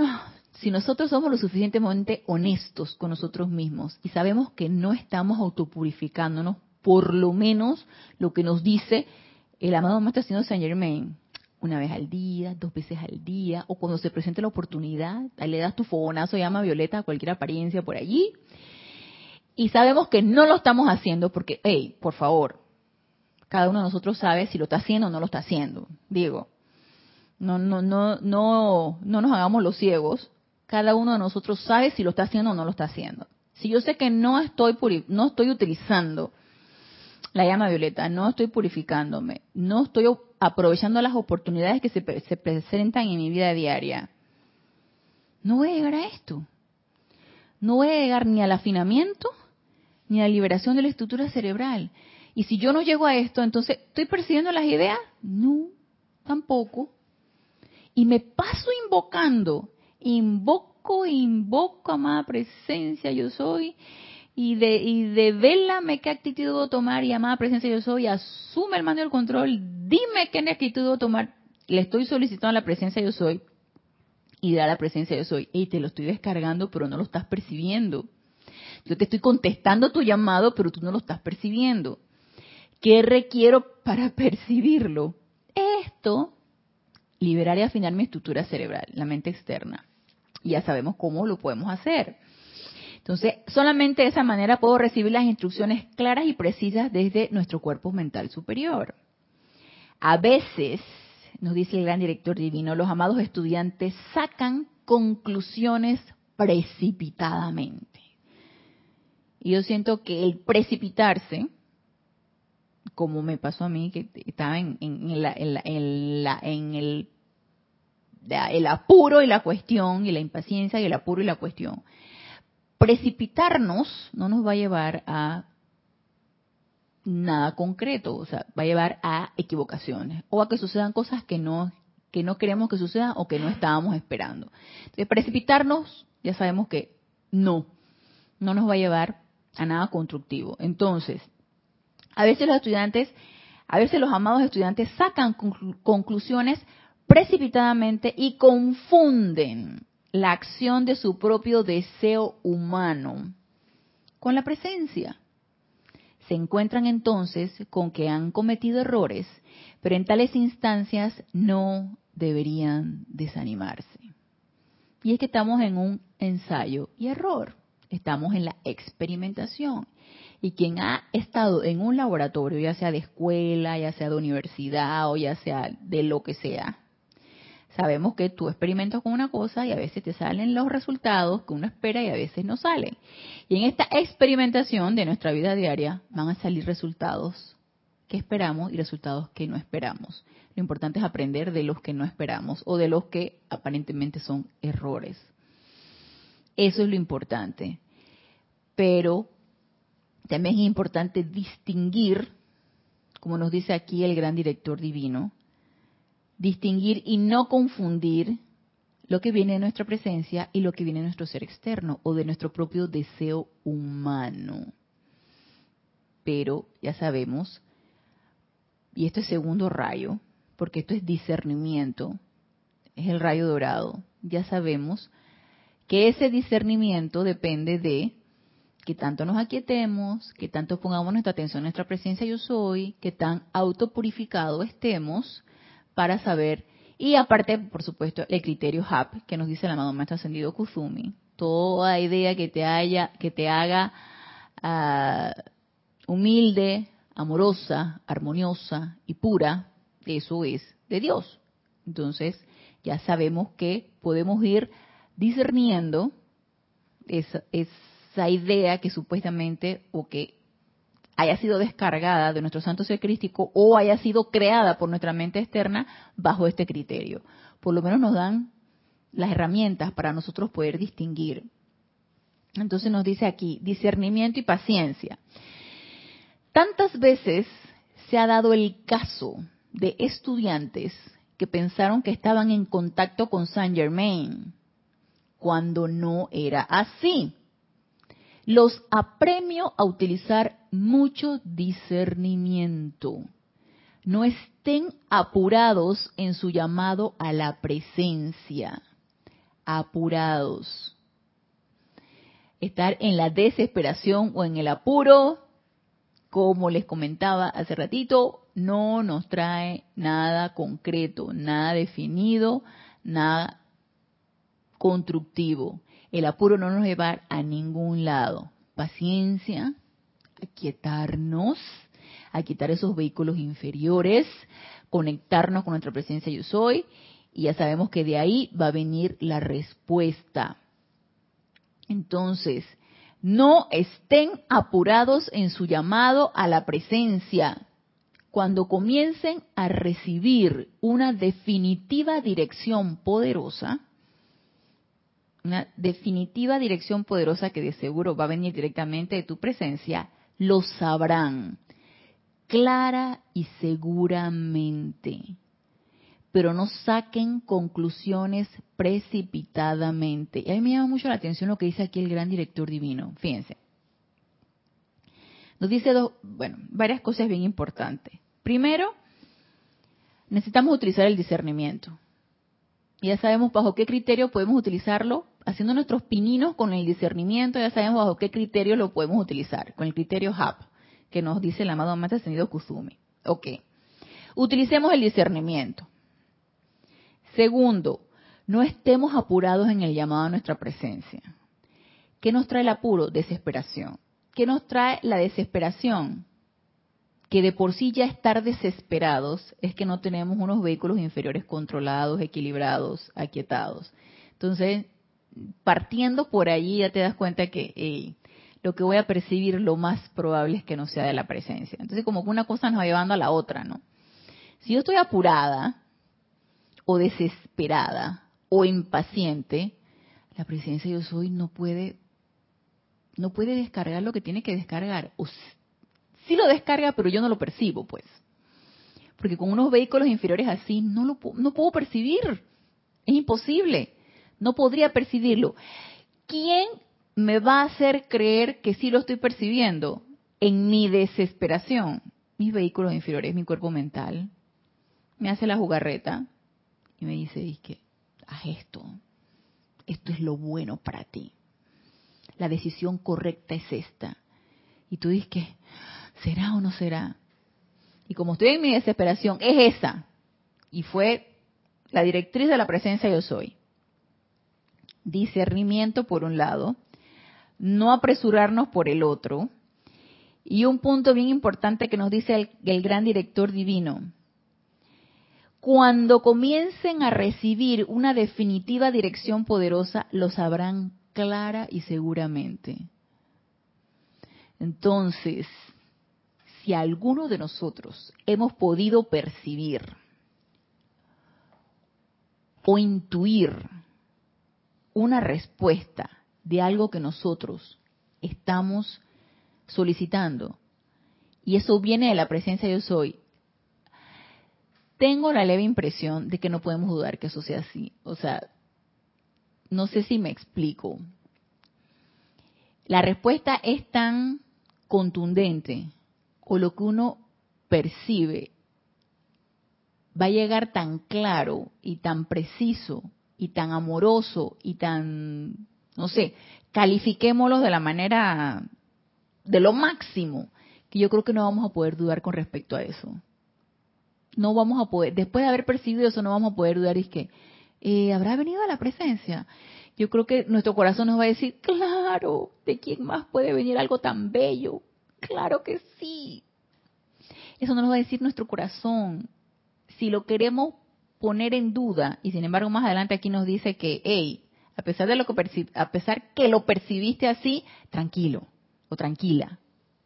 Speaker 1: si nosotros somos lo suficientemente honestos con nosotros mismos y sabemos que no estamos autopurificándonos, por lo menos lo que nos dice el amado Maestro Señor Saint Germain, una vez al día, dos veces al día, o cuando se presente la oportunidad, le das tu fogonazo, llama Violeta a cualquier apariencia por allí. Y sabemos que no lo estamos haciendo porque, hey, por favor, cada uno de nosotros sabe si lo está haciendo o no lo está haciendo. Digo, no, no, no, no, no nos hagamos los ciegos. Cada uno de nosotros sabe si lo está haciendo o no lo está haciendo. Si yo sé que no estoy, no estoy utilizando la llama violeta, no estoy purificándome, no estoy aprovechando las oportunidades que se, presentan en mi vida diaria, no voy a llegar a esto. No voy a llegar ni al afinamiento ni a la liberación de la estructura cerebral. Y si yo no llego a esto, entonces, ¿estoy persiguiendo las ideas? No, tampoco. Y me paso invocando, invoco, invoco, amada presencia, yo soy, y de, y de vélame qué actitud debo tomar y amada presencia yo soy, asume el mando del control, dime qué actitud debo tomar, le estoy solicitando a la presencia yo soy y da la presencia yo soy, y te lo estoy descargando pero no lo estás percibiendo. Yo te estoy contestando tu llamado pero tú no lo estás percibiendo. ¿Qué requiero para percibirlo? Esto, liberar y afinar mi estructura cerebral, la mente externa. Ya sabemos cómo lo podemos hacer entonces, solamente de esa manera puedo recibir las instrucciones claras y precisas desde nuestro cuerpo mental superior. A veces, nos dice el gran director divino, los amados estudiantes sacan conclusiones precipitadamente. Y yo siento que el precipitarse, como me pasó a mí, que estaba en, el, el apuro y la cuestión, y la impaciencia y el apuro y la cuestión, precipitarnos no nos va a llevar a nada concreto, o sea, va a llevar a equivocaciones o a que sucedan cosas que no que no queremos que sucedan o que no estábamos esperando. De precipitarnos, ya sabemos que no, no nos va a llevar a nada constructivo. Entonces, a veces los estudiantes, a veces los amados estudiantes sacan conclusiones precipitadamente y confunden la acción de su propio deseo humano con la presencia. Se encuentran entonces con que han cometido errores, pero en tales instancias no deberían desanimarse. Y es que estamos en un ensayo y error, estamos en la experimentación. Y quien ha estado en un laboratorio, ya sea de escuela, ya sea de universidad o ya sea de lo que sea, sabemos que tú experimentas con una cosa y a veces te salen los resultados que uno espera y a veces no salen. Y en esta experimentación de nuestra vida diaria van a salir resultados que esperamos y resultados que no esperamos. Lo importante es aprender de los que no esperamos o de los que aparentemente son errores. Eso es lo importante. Pero también es importante distinguir, como nos dice aquí el gran director divino, distinguir y no confundir lo que viene de nuestra presencia y lo que viene de nuestro ser externo o de nuestro propio deseo humano. Pero ya sabemos, y esto es segundo rayo, porque esto es discernimiento, es el rayo dorado, ya sabemos que ese discernimiento depende de que tanto nos aquietemos, que tanto pongamos nuestra atención en nuestra presencia yo soy, que tan autopurificado estemos para saber, y aparte, por supuesto, el criterio HAP que nos dice el amado maestro ascendido Kuzumi, toda idea que te haya, que te haga uh, humilde, amorosa, armoniosa y pura, eso es de Dios. Entonces, ya sabemos que podemos ir discerniendo esa, esa idea que supuestamente o que haya sido descargada de nuestro santo ser crístico o haya sido creada por nuestra mente externa bajo este criterio. Por lo menos nos dan las herramientas para nosotros poder distinguir. Entonces nos dice aquí, discernimiento y paciencia. Tantas veces se ha dado el caso de estudiantes que pensaron que estaban en contacto con Saint Germain, cuando no era así. Los apremio a utilizar mucho discernimiento. No estén apurados en su llamado a la presencia. Apurados. Estar en la desesperación o en el apuro, como les comentaba hace ratito, no nos trae nada concreto, nada definido, nada constructivo. El apuro no nos lleva a ningún lado. Paciencia, aquietarnos, a quitar esos vehículos inferiores, conectarnos con nuestra presencia yo soy, y ya sabemos que de ahí va a venir la respuesta. Entonces, no estén apurados en su llamado a la presencia. Cuando comiencen a recibir una definitiva dirección poderosa, una definitiva dirección poderosa que de seguro va a venir directamente de tu presencia, lo sabrán clara y seguramente. Pero no saquen conclusiones precipitadamente. Y a mí me llama mucho la atención lo que dice aquí el gran director divino. Fíjense. Nos dice dos, bueno, varias cosas bien importantes. Primero, necesitamos utilizar el discernimiento. Ya sabemos bajo qué criterio podemos utilizarlo haciendo nuestros pininos con el discernimiento, ya sabemos bajo qué criterio lo podemos utilizar, con el criterio HAP, que nos dice el amado Maestro Ascendido Kusumi. Ok. Utilicemos el discernimiento. Segundo, no estemos apurados en el llamado a nuestra presencia. ¿Qué nos trae el apuro? Desesperación. ¿Qué nos trae la desesperación? Que de por sí ya estar desesperados es que no tenemos unos vehículos inferiores controlados, equilibrados, aquietados. Entonces, partiendo por allí ya te das cuenta que lo que voy a percibir lo más probable es que no sea de la presencia. Entonces como que una cosa nos va llevando a la otra, ¿no? Si yo estoy apurada o desesperada o impaciente, la presencia yo soy no puede no puede descargar lo que tiene que descargar. O sí lo descarga, pero yo no lo percibo, pues. porque con unos vehículos inferiores así no lo no puedo percibir. Es imposible. No podría percibirlo. ¿Quién me va a hacer creer que sí lo estoy percibiendo? En mi desesperación. Mis vehículos inferiores, mi cuerpo mental. Me hace la jugarreta y me dice, que haz esto. Esto es lo bueno para ti. La decisión correcta es esta. Y tú dices que, ¿será o no será? Y como estoy en mi desesperación, es esa. Y fue la directriz de la presencia yo soy. Discernimiento por un lado, no apresurarnos por el otro. Y un punto bien importante que nos dice el, el gran director divino. Cuando comiencen a recibir una definitiva dirección poderosa, lo sabrán clara y seguramente. Entonces, si alguno de nosotros hemos podido percibir o intuir una respuesta de algo que nosotros estamos solicitando, y eso viene de la presencia de yo soy, tengo la leve impresión de que no podemos dudar que eso sea así. O sea, no sé si me explico. La respuesta es tan contundente o lo que uno percibe va a llegar tan claro y tan preciso y tan amoroso y tan, no sé, califiquémoslo de la manera de lo máximo, que yo creo que no vamos a poder dudar con respecto a eso. No vamos a poder, después de haber percibido eso, no vamos a poder dudar es que, eh, ¿habrá venido a la presencia? Yo creo que nuestro corazón nos va a decir, claro, ¿de quién más puede venir algo tan bello? Claro que sí. Eso nos va a decir nuestro corazón. Si lo queremos poner en duda, y sin embargo más adelante aquí nos dice que, hey, a pesar de lo que a pesar que lo percibiste así, tranquilo o tranquila,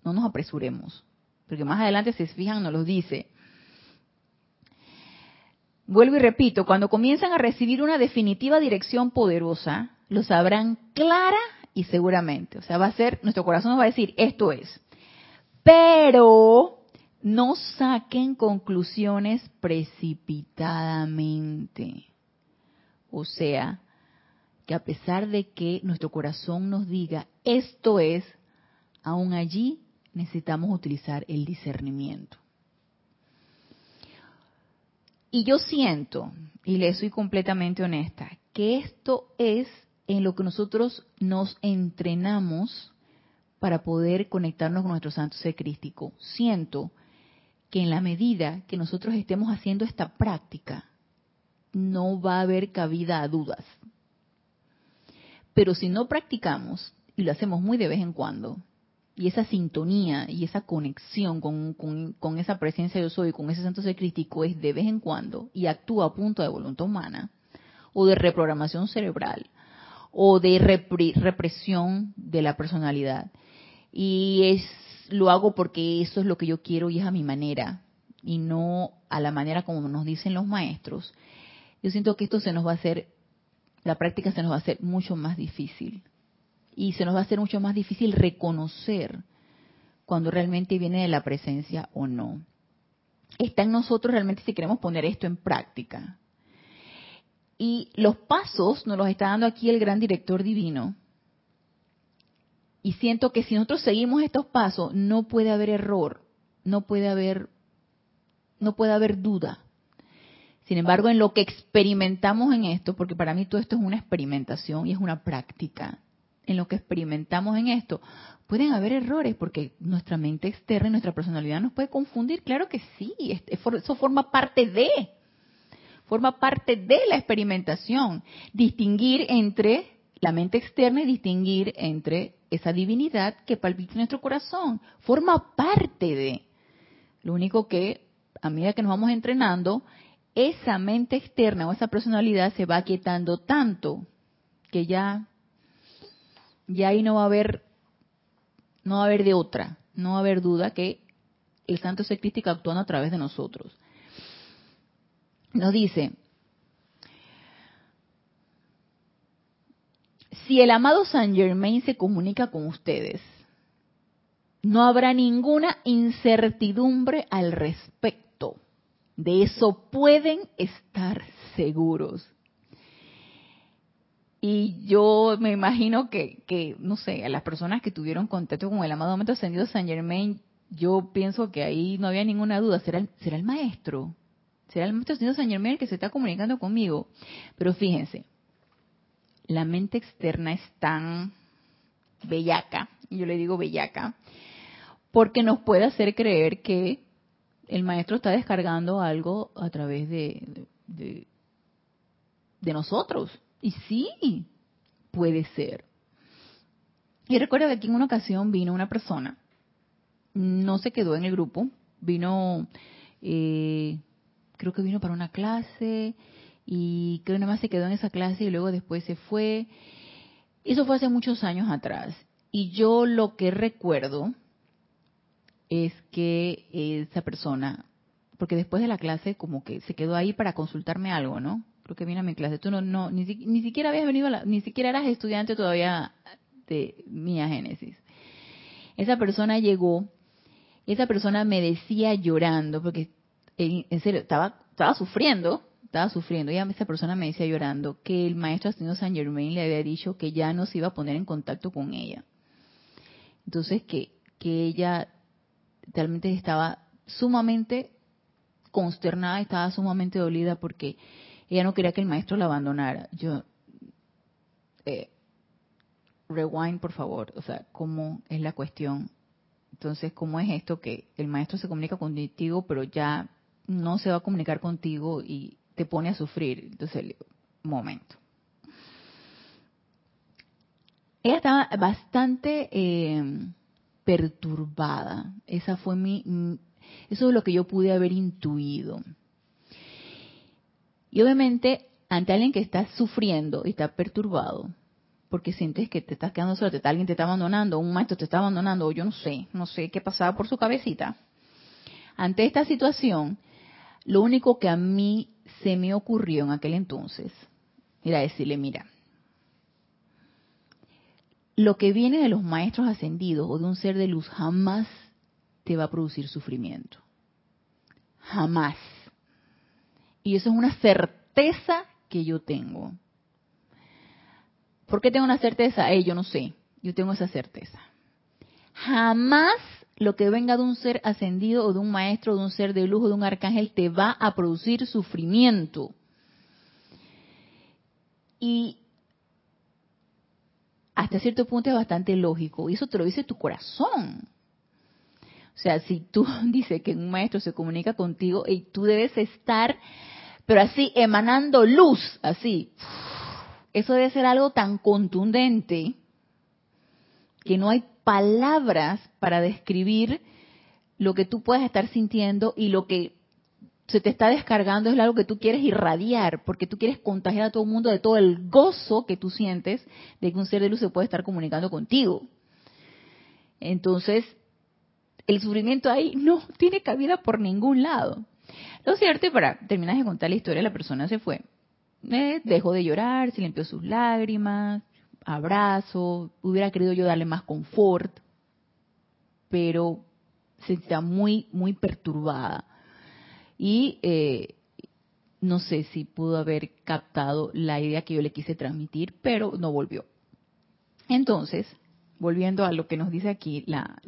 Speaker 1: no nos apresuremos, porque más adelante si se fijan nos lo dice. Vuelvo y repito, cuando comienzan a recibir una definitiva dirección poderosa, lo sabrán clara y seguramente. O sea, va a ser, nuestro corazón nos va a decir, esto es. Pero no saquen conclusiones precipitadamente. O sea, que a pesar de que nuestro corazón nos diga, esto es, aún allí necesitamos utilizar el discernimiento. Y yo siento, y le soy completamente honesta, que esto es en lo que nosotros nos entrenamos para poder conectarnos con nuestro santo ser crístico. Siento que en la medida que nosotros estemos haciendo esta práctica, no va a haber cabida a dudas. Pero si no practicamos, y lo hacemos muy de vez en cuando, y esa sintonía y esa conexión con, con, esa presencia yo soy, con ese santo ser crístico es de vez en cuando y actúa a punto de voluntad humana o de reprogramación cerebral o de represión de la personalidad. Y es lo hago porque eso es lo que yo quiero y es a mi manera y no a la manera como nos dicen los maestros. Yo siento que esto se nos va a hacer, la práctica se nos va a hacer mucho más difícil y se nos va a hacer mucho más difícil reconocer cuando realmente viene de la presencia o no. Está en nosotros realmente si queremos poner esto en práctica. Y los pasos nos los está dando aquí el gran director divino. Y siento que si nosotros seguimos estos pasos, no puede haber error, no puede haber, no puede haber duda. Sin embargo, en lo que experimentamos en esto, porque para mí todo esto es una experimentación y es una práctica, en lo que experimentamos en esto, pueden haber errores porque nuestra mente externa y nuestra personalidad nos puede confundir. Claro que sí, eso forma parte de, forma parte de la experimentación. Distinguir entre la mente externa y distinguir entre esa divinidad que palpita nuestro corazón. Forma parte de. Lo único que, a medida que nos vamos entrenando, esa mente externa o esa personalidad se va quietando tanto que ya y ahí no va a haber, no va a haber de otra, no va a haber duda que el santo ser actuando a través de nosotros. Nos dice, si el amado Saint Germain se comunica con ustedes, no habrá ninguna incertidumbre al respecto. De eso pueden estar seguros. Y yo me imagino que, que, no sé, a las personas que tuvieron contacto con el amado momento ascendido San Germain, yo pienso que ahí no había ninguna duda. ¿Será el, será el maestro? ¿Será el maestro ascendido San Germain el que se está comunicando conmigo? Pero fíjense, la mente externa es tan bellaca, y yo le digo bellaca, porque nos puede hacer creer que el maestro está descargando algo a través de, de, nosotros. Y sí, puede ser. Y recuerdo que aquí en una ocasión vino una persona, no se quedó en el grupo, vino, eh, creo que vino para una clase y creo que nada más se quedó en esa clase y luego después se fue. Eso fue hace muchos años atrás. Y yo lo que recuerdo es que esa persona, porque después de la clase como que se quedó ahí para consultarme algo, ¿no? Creo que vino a mi clase. Tú no, no ni, ni siquiera habías venido, ni siquiera eras estudiante todavía de Mía Génesis. Esa persona llegó, esa persona me decía llorando, porque en, serio, estaba, estaba sufriendo, estaba sufriendo. Y esa persona me decía llorando que el maestro Ascendido San Germain le había dicho que ya no se iba a poner en contacto con ella. Entonces que, que ella realmente estaba sumamente consternada, estaba sumamente dolida porque ella no quería que el maestro la abandonara. Yo, eh, rewind por favor, o sea, ¿cómo es la cuestión? Entonces, ¿cómo es esto que el maestro se comunica contigo, pero ya no se va a comunicar contigo y te pone a sufrir? Entonces, momento. Ella estaba bastante eh, perturbada. Esa fue mi, eso es lo que yo pude haber intuido. Y obviamente, ante alguien que está sufriendo y está perturbado, porque sientes que te estás quedando solo, te, alguien te está abandonando, un maestro te está abandonando, o yo no sé, no sé qué pasaba por su cabecita. Ante esta situación, lo único que a mí se me ocurrió en aquel entonces era decirle, mira, lo que viene de los maestros ascendidos o de un ser de luz jamás te va a producir sufrimiento. Jamás. Y eso es una certeza que yo tengo. ¿Por qué tengo una certeza? Eh, yo no sé. Yo tengo esa certeza. Jamás lo que venga de un ser ascendido o de un maestro, de un ser de luz o de un arcángel te va a producir sufrimiento. Y hasta cierto punto es bastante lógico. Y eso te lo dice tu corazón. O sea, si tú dices que un maestro se comunica contigo y tú debes estar, pero así, emanando luz, así. Eso debe ser algo tan contundente que no hay palabras para describir lo que tú puedes estar sintiendo y lo que se te está descargando es algo que tú quieres irradiar, porque tú quieres contagiar a todo el mundo de todo el gozo que tú sientes de que un ser de luz se puede estar comunicando contigo. Entonces, el sufrimiento ahí no tiene cabida por ningún lado. Lo cierto, y para terminar de contar la historia, la persona se fue. Eh, dejó de llorar, se limpió sus lágrimas, abrazo, hubiera querido yo darle más confort, pero se está muy, muy perturbada y eh, no sé si pudo haber captado la idea que yo le quise transmitir, pero no volvió. Entonces, volviendo a lo que nos dice aquí, la,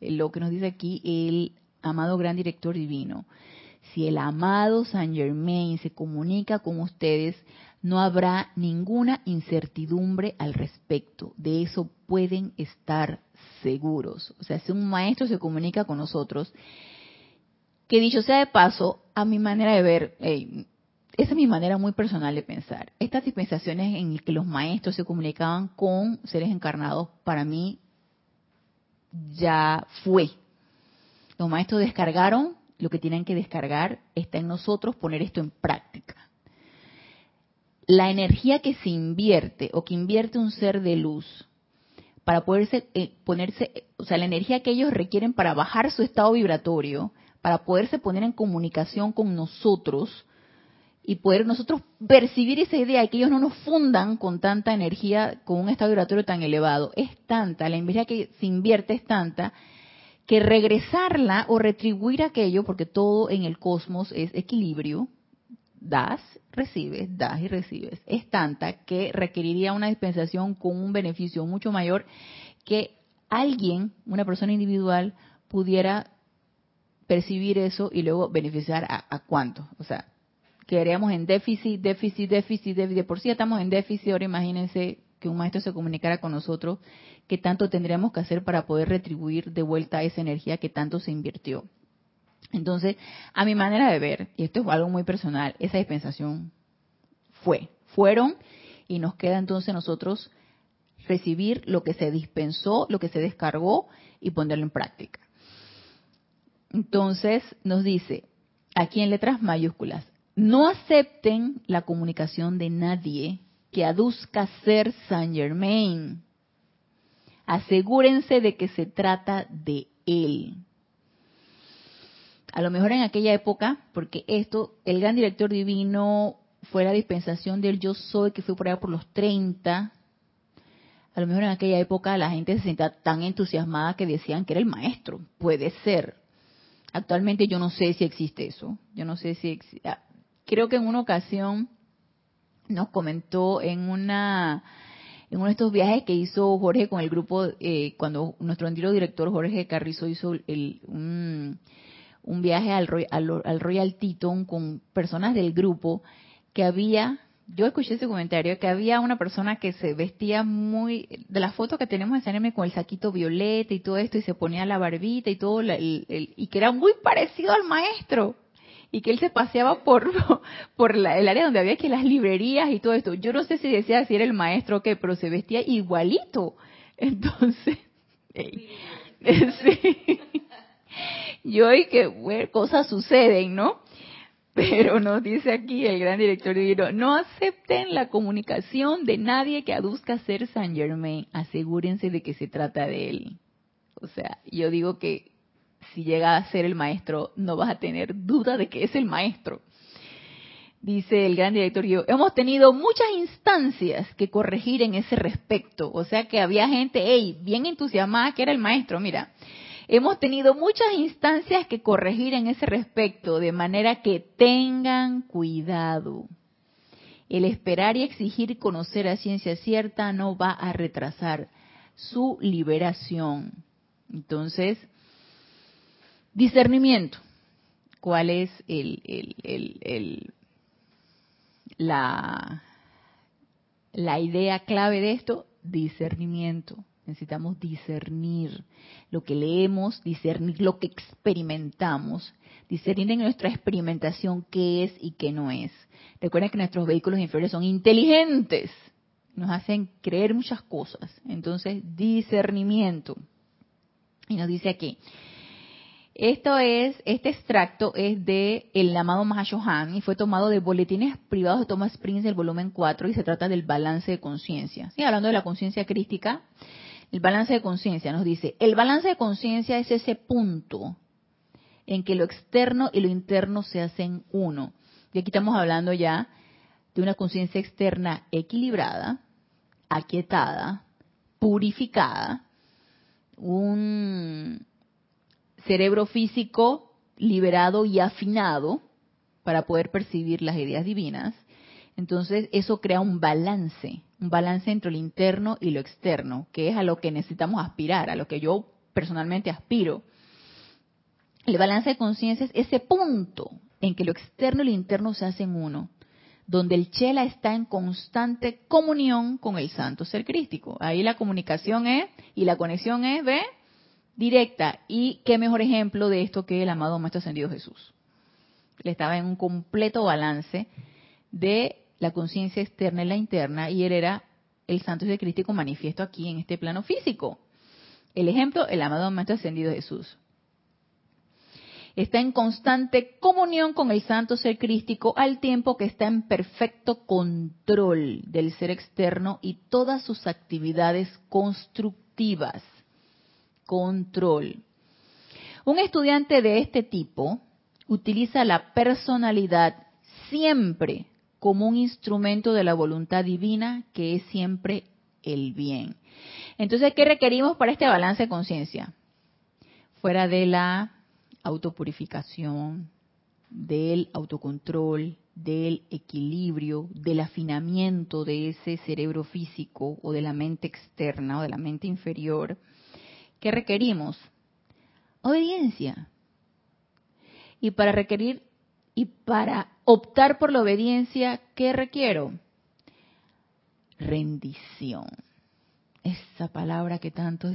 Speaker 1: lo que nos dice aquí el amado gran director divino. Si el amado Saint Germain se comunica con ustedes, no habrá ninguna incertidumbre al respecto. De eso pueden estar seguros. O sea, si un maestro se comunica con nosotros, que dicho sea de paso, a mi manera de ver, esa es mi manera muy personal de pensar. Estas dispensaciones en que los maestros se comunicaban con seres encarnados, para mí ya fue. Los maestros descargaron lo que tienen que descargar, está en nosotros poner esto en práctica. La energía que se invierte o que invierte un ser de luz para poderse eh, ponerse, o sea, la energía que ellos requieren para bajar su estado vibratorio, para poderse poner en comunicación con nosotros y poder nosotros percibir esa idea y que ellos no nos fundan con tanta energía, con un estado vibratorio tan elevado. Es tanta, la energía que se invierte es tanta, que regresarla o retribuir aquello, porque todo en el cosmos es equilibrio, das, recibes, das y recibes, es tanta que requeriría una dispensación con un beneficio mucho mayor que alguien, una persona individual, pudiera percibir eso y luego beneficiar a, a cuánto. O sea, quedaríamos en déficit, déficit, déficit, déficit. De por sí estamos en déficit, ahora imagínense que un maestro se comunicara con nosotros, qué tanto tendríamos que hacer para poder retribuir de vuelta esa energía que tanto se invirtió. Entonces, a mi manera de ver, y esto es algo muy personal, esa dispensación fue, fueron, y nos queda entonces nosotros recibir lo que se dispensó, lo que se descargó y ponerlo en práctica. Entonces nos dice, aquí en letras mayúsculas, no acepten la comunicación de nadie que aduzca ser Saint Germain. Asegúrense de que se trata de él. A lo mejor en aquella época, porque esto, el gran director divino fue la dispensación del yo soy, que fue por allá por los 30. A lo mejor en aquella época la gente se sentía tan entusiasmada que decían que era el maestro. Puede ser. Actualmente yo no sé si existe eso. Yo no sé si ah, Creo que en una ocasión nos comentó en una en uno de estos viajes que hizo Jorge con el grupo, eh, cuando nuestro antiguo director Jorge Carrizo hizo el, un, viaje al, al, al Royal Teton con personas del grupo, que había, yo escuché ese comentario, que había una persona que se vestía muy, de la foto que tenemos en Saneme con el saquito violeta y todo esto, y se ponía la barbita y todo, y que era muy parecido al maestro y que él se paseaba por, por el área donde había que las librerías y todo esto. Yo no sé si decía si era el maestro o qué, pero se vestía igualito. Entonces, sí. Yo y que bueno, cosas suceden, ¿no? Pero nos dice aquí el gran director divino, no acepten la comunicación de nadie que aduzca ser San Germain, asegúrense de que se trata de él. O sea, yo digo que si llega a ser el maestro, no vas a tener duda de que es el maestro. Dice el gran director yo, hemos tenido muchas instancias que corregir en ese respecto. O sea que había gente, hey, bien entusiasmada que era el maestro, mira. Hemos tenido muchas instancias que corregir en ese respecto, de manera que tengan cuidado. El esperar y exigir conocer a ciencia cierta no va a retrasar su liberación. Entonces, Discernimiento. ¿Cuál es el, la, la idea clave de esto? Discernimiento. Necesitamos discernir lo que leemos, discernir lo que experimentamos, discernir en nuestra experimentación qué es y qué no es. Recuerden que nuestros vehículos inferiores son inteligentes, nos hacen creer muchas cosas. Entonces, discernimiento. Y nos dice aquí, esto es, este extracto es de El amado Mahashohan y fue tomado de Boletines Privados de Thomas Prince del volumen 4 y se trata del balance de conciencia. Sí, hablando de la conciencia crística, el balance de conciencia nos dice, el balance de conciencia es ese punto en que lo externo y lo interno se hacen uno. Y aquí estamos hablando ya de una conciencia externa equilibrada, aquietada, purificada, un cerebro físico liberado y afinado para poder percibir las ideas divinas. Entonces eso crea un balance, un balance entre lo interno y lo externo, que es a lo que necesitamos aspirar, a lo que yo personalmente aspiro. El balance de conciencia es ese punto en que lo externo y lo interno se hacen uno, donde el chela está en constante comunión con el santo ser crístico. Ahí la comunicación es y la conexión es, ¿ve? directa. Y qué mejor ejemplo de esto que el amado Maestro Ascendido Jesús. Él estaba en un completo balance de la conciencia externa y la interna, y él era el santo y crístico manifiesto aquí en este plano físico. El ejemplo, el amado Maestro Ascendido Jesús. Está en constante comunión con el santo ser crístico al tiempo que está en perfecto control del ser externo y todas sus actividades constructivas control. Un estudiante de este tipo utiliza la personalidad siempre como un instrumento de la voluntad divina que es siempre el bien. Entonces, ¿qué requerimos para este balance de conciencia? fuera de la autopurificación, del autocontrol, del equilibrio, del afinamiento de ese cerebro físico o de la mente externa o de la mente inferior, ¿qué requerimos? Obediencia. Y para requerir y para optar por la obediencia, ¿qué requiero? Rendición. Esa palabra que tanto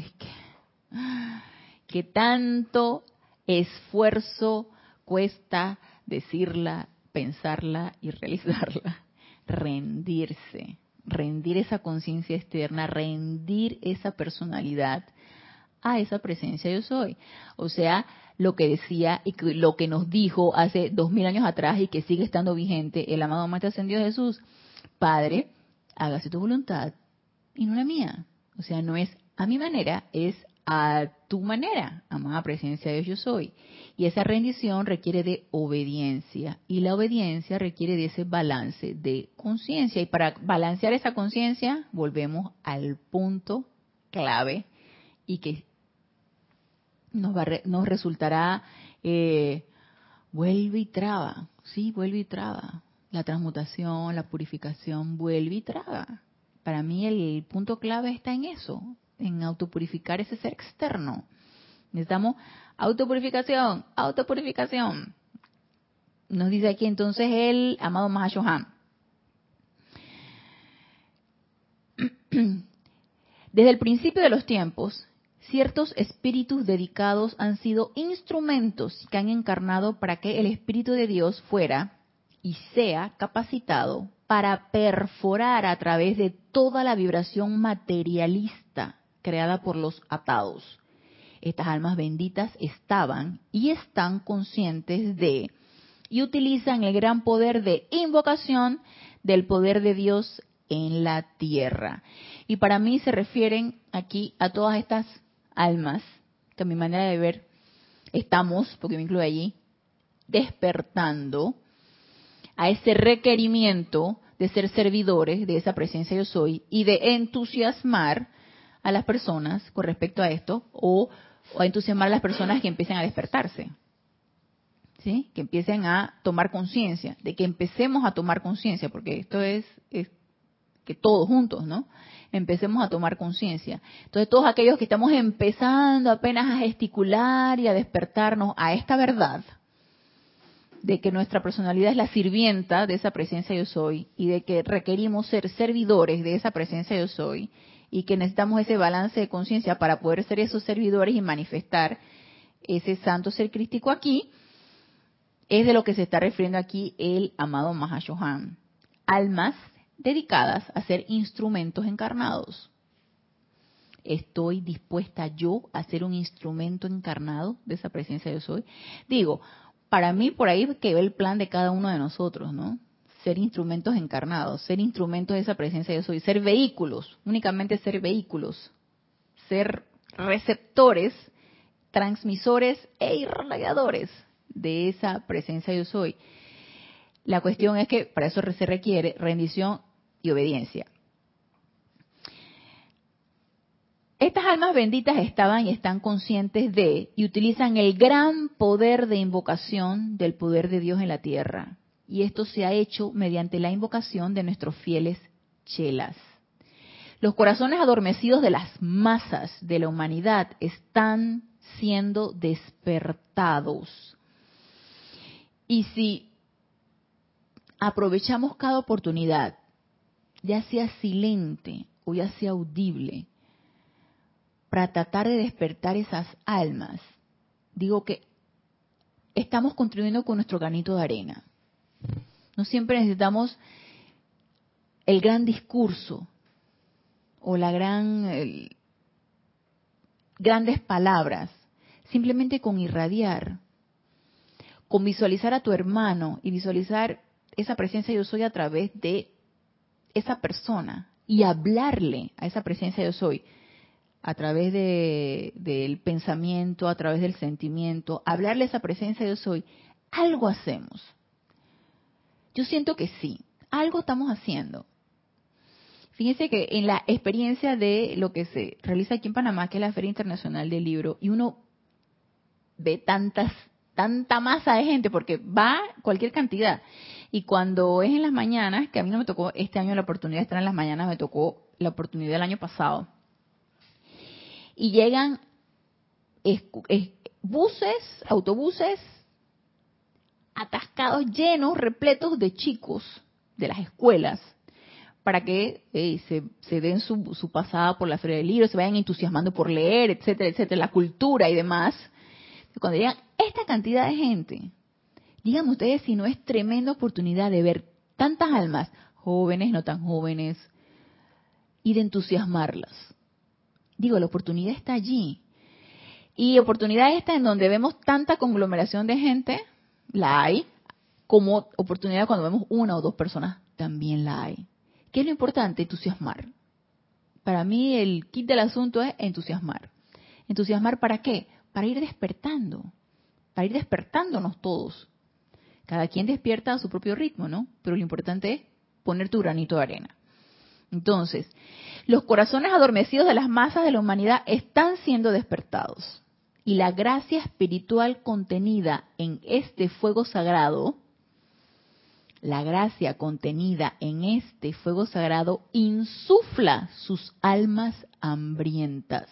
Speaker 1: que tanto esfuerzo cuesta decirla, pensarla y realizarla. Rendirse, rendir esa conciencia externa, rendir esa personalidad a esa presencia yo soy. O sea, lo que decía y lo que nos dijo hace dos mil años atrás y que sigue estando vigente el amado Maestro Ascendido Jesús. Padre, hágase tu voluntad y no la mía. O sea, no es a mi manera, es a tu manera, amada presencia de Dios yo soy. Y esa rendición requiere de obediencia y la obediencia requiere de ese balance de conciencia. Y para balancear esa conciencia volvemos al punto clave y que nos, va, nos resultará, eh, vuelve y traba, sí, vuelve y traba. La transmutación, la purificación, vuelve y traba. Para mí el punto clave está en eso, en autopurificar ese ser externo. Necesitamos autopurificación, autopurificación. Nos dice aquí entonces el amado Mahashohan. Desde el principio de los tiempos, ciertos espíritus dedicados han sido instrumentos que han encarnado para que el Espíritu de Dios fuera y sea capacitado para perforar a través de toda la vibración materialista creada por los atados. Estas almas benditas estaban y están conscientes de y utilizan el gran poder de invocación del poder de Dios en la tierra. Y para mí se refieren aquí a todas estas almas, que a mi manera de ver estamos, porque me incluye allí, despertando a ese requerimiento de ser servidores de esa presencia yo soy y de entusiasmar a las personas con respecto a esto o, o entusiasmar a las personas que empiecen a despertarse. ¿Sí? Que empiecen a tomar conciencia, de que empecemos a tomar conciencia, porque esto es, es todos juntos, ¿no? Empecemos a tomar conciencia. Entonces, todos aquellos que estamos empezando apenas a gesticular y a despertarnos a esta verdad, de que nuestra personalidad es la sirvienta de esa presencia yo soy y de que requerimos ser servidores de esa presencia yo soy y que necesitamos ese balance de conciencia para poder ser esos servidores y manifestar ese santo ser crístico aquí, es de lo que se está refiriendo aquí el amado Mahashohan. Almas dedicadas a ser instrumentos encarnados. ¿Estoy dispuesta yo a ser un instrumento encarnado de esa presencia yo soy? Digo, para mí por ahí que ve el plan de cada uno de nosotros, ¿no? Ser instrumentos encarnados, ser instrumentos de esa presencia yo soy, ser vehículos, únicamente ser vehículos, ser receptores, transmisores e irradiadores de esa presencia yo soy. La cuestión es que para eso se requiere rendición y obediencia. Estas almas benditas estaban y están conscientes de y utilizan el gran poder de invocación del poder de Dios en la tierra. Y esto se ha hecho mediante la invocación de nuestros fieles chelas. Los corazones adormecidos de las masas de la humanidad están siendo despertados. Y si aprovechamos cada oportunidad ya sea silente o ya sea audible, para tratar de despertar esas almas, digo que estamos contribuyendo con nuestro granito de arena. No siempre necesitamos el gran discurso o la gran grandes palabras, simplemente con irradiar, con visualizar a tu hermano y visualizar esa presencia yo soy a través de esa persona y hablarle a esa presencia yo soy a través del pensamiento, a través del sentimiento, hablarle a esa presencia yo soy, algo hacemos. Yo siento que sí, algo estamos haciendo. Fíjense que en la experiencia de lo que se realiza aquí en Panamá, que es la Feria Internacional del Libro, y uno ve tantas, tanta masa de gente, porque va cualquier cantidad. Y cuando es en las mañanas, que a mí no me tocó este año la oportunidad de estar en las mañanas, me tocó la oportunidad del año pasado. Y llegan buses, autobuses atascados, llenos, repletos de chicos de las escuelas, para que se, den su, su, pasada por la feria del libro, se vayan entusiasmando por leer, etcétera, etcétera, la cultura y demás. Cuando llegan esta cantidad de gente, díganme ustedes si no es tremenda oportunidad de ver tantas almas, jóvenes, no tan jóvenes, y de entusiasmarlas. Digo, la oportunidad está allí. Y oportunidad está en donde vemos tanta conglomeración de gente, la hay, como oportunidad cuando vemos una o dos personas, también la hay. ¿Qué es lo importante? Entusiasmar. Para mí el kit del asunto es entusiasmar. ¿Entusiasmar para qué? Para ir despertando, para ir despertándonos todos. Cada quien despierta a su propio ritmo, ¿no? Pero lo importante es poner tu granito de arena. Entonces, los corazones adormecidos de las masas de la humanidad están siendo despertados. Y la gracia espiritual contenida en este fuego sagrado, la gracia contenida en este fuego sagrado insufla sus almas hambrientas,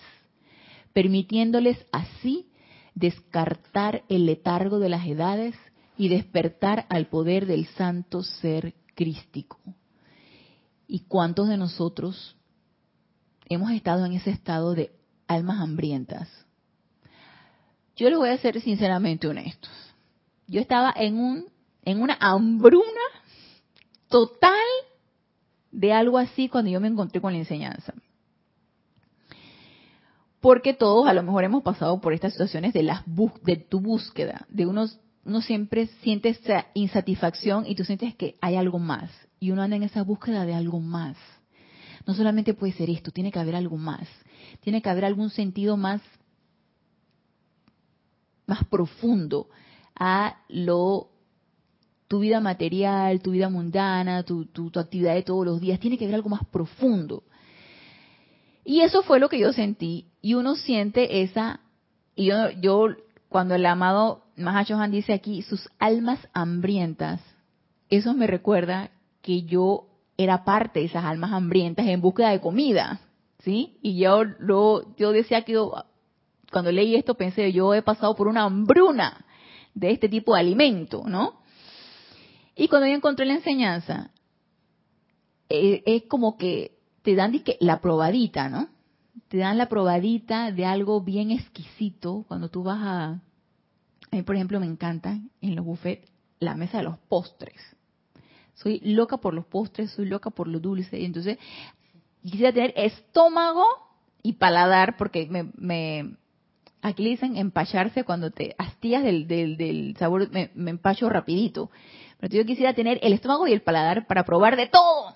Speaker 1: permitiéndoles así descartar el letargo de las edades y despertar al poder del santo ser crístico. ¿Y cuántos de nosotros hemos estado en ese estado de almas hambrientas? Yo les voy a ser sinceramente honestos. Yo estaba en un en una hambruna total de algo así cuando yo me encontré con la enseñanza. Porque todos a lo mejor hemos pasado por estas situaciones de las de tu búsqueda, de unos uno siempre siente esa insatisfacción y tú sientes que hay algo más. Y uno anda en esa búsqueda de algo más. No solamente puede ser esto, tiene que haber algo más. Tiene que haber algún sentido más, más profundo a lo tu vida material, tu vida mundana, tu, tu, actividad de todos los días. Tiene que haber algo más profundo. Y eso fue lo que yo sentí. Y uno siente esa, y yo, yo cuando el amado Mahachohan dice aquí, sus almas hambrientas, eso me recuerda que yo era parte de esas almas hambrientas en búsqueda de comida, ¿sí? Y yo lo, yo decía que cuando leí esto pensé, yo he pasado por una hambruna de este tipo de alimento, ¿no? Y cuando yo encontré la enseñanza, eh, es como que te dan la probadita, ¿no? Te dan la probadita de algo bien exquisito cuando tú vas a... A mí, por ejemplo, me encanta en los buffets la mesa de los postres soy loca por los postres, soy loca por lo dulce, y entonces quisiera tener estómago y paladar, porque me, me aquí dicen empacharse cuando te hastías del, del, sabor, me, me, empacho rapidito. Pero yo quisiera tener el estómago y el paladar para probar de todo.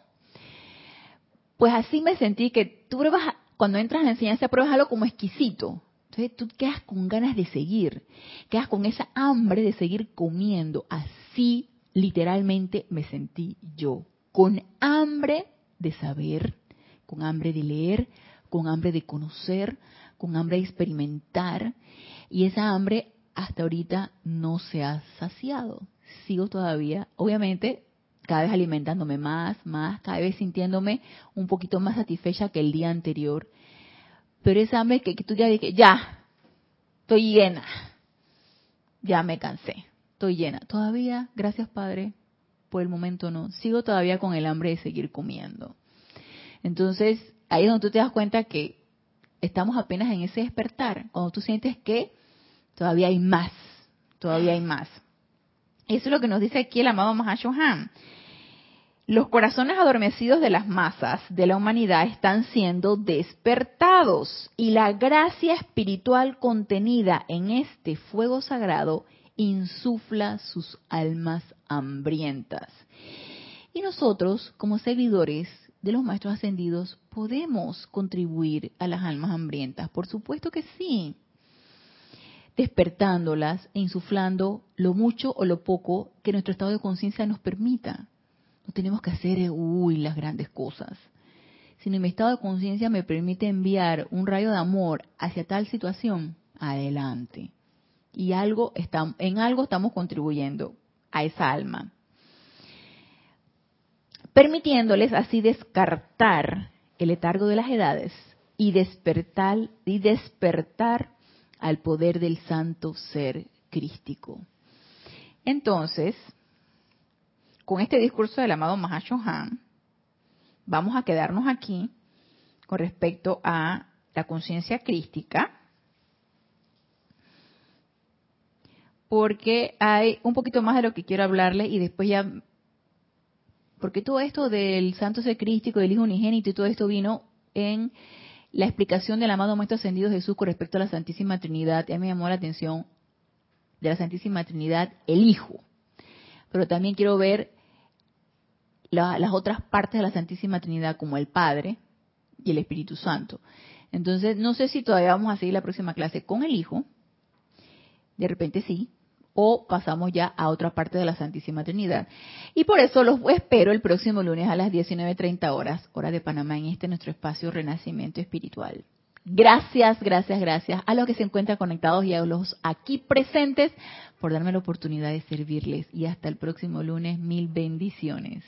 Speaker 1: Pues así me sentí que tú pruebas, cuando entras en la enseñanza, pruebas algo como exquisito. Entonces tú quedas con ganas de seguir, quedas con esa hambre de seguir comiendo. Así literalmente me sentí yo, con hambre de saber, con hambre de leer, con hambre de conocer, con hambre de experimentar, y esa hambre hasta ahorita no se ha saciado. Sigo todavía, obviamente, cada vez alimentándome más, más, cada vez sintiéndome un poquito más satisfecha que el día anterior. Pero esa hambre que, que tú ya dije, ya, estoy llena, ya me cansé estoy llena. Todavía, gracias Padre, por el momento no. Sigo todavía con el hambre de seguir comiendo. Entonces, ahí es donde tú te das cuenta que estamos apenas en ese despertar, cuando tú sientes que todavía hay más, todavía hay más. Eso es lo que nos dice aquí el amado Mahashohan. Los corazones adormecidos de las masas de la humanidad están siendo despertados y la gracia espiritual contenida en este fuego sagrado insufla sus almas hambrientas. Y nosotros, como seguidores de los maestros ascendidos, podemos contribuir a las almas hambrientas. Por supuesto que sí. Despertándolas e insuflando lo mucho o lo poco que nuestro estado de conciencia nos permita. No tenemos que hacer, uy, las grandes cosas. Si mi estado de conciencia me permite enviar un rayo de amor hacia tal situación, adelante y algo estamos, en algo estamos contribuyendo a esa alma. Permitiéndoles así descartar el letargo de las edades y despertar, y despertar al poder del santo ser crístico. Entonces, con este discurso del amado Mahashohan, vamos a quedarnos aquí con respecto a la conciencia crística, porque hay un poquito más de lo que quiero hablarles y después ya, porque todo esto del santo ser crístico, del Hijo Unigénito y todo esto vino en la explicación del amado Maestro Ascendido Jesús con respecto a la Santísima Trinidad. A mí me llamó la atención de la Santísima Trinidad el Hijo. Pero también quiero ver las otras partes de la Santísima Trinidad como el Padre y el Espíritu Santo. Entonces, no sé si todavía vamos a seguir la próxima clase con el Hijo. De repente sí, o pasamos ya a otra parte de la Santísima Trinidad. Y por eso los espero el próximo lunes a las 19.30 horas, hora de Panamá, en este nuestro espacio Renacimiento Espiritual. Gracias, gracias, gracias a los que se encuentran conectados y a los aquí presentes por darme la oportunidad de servirles. Y hasta el próximo lunes, mil bendiciones.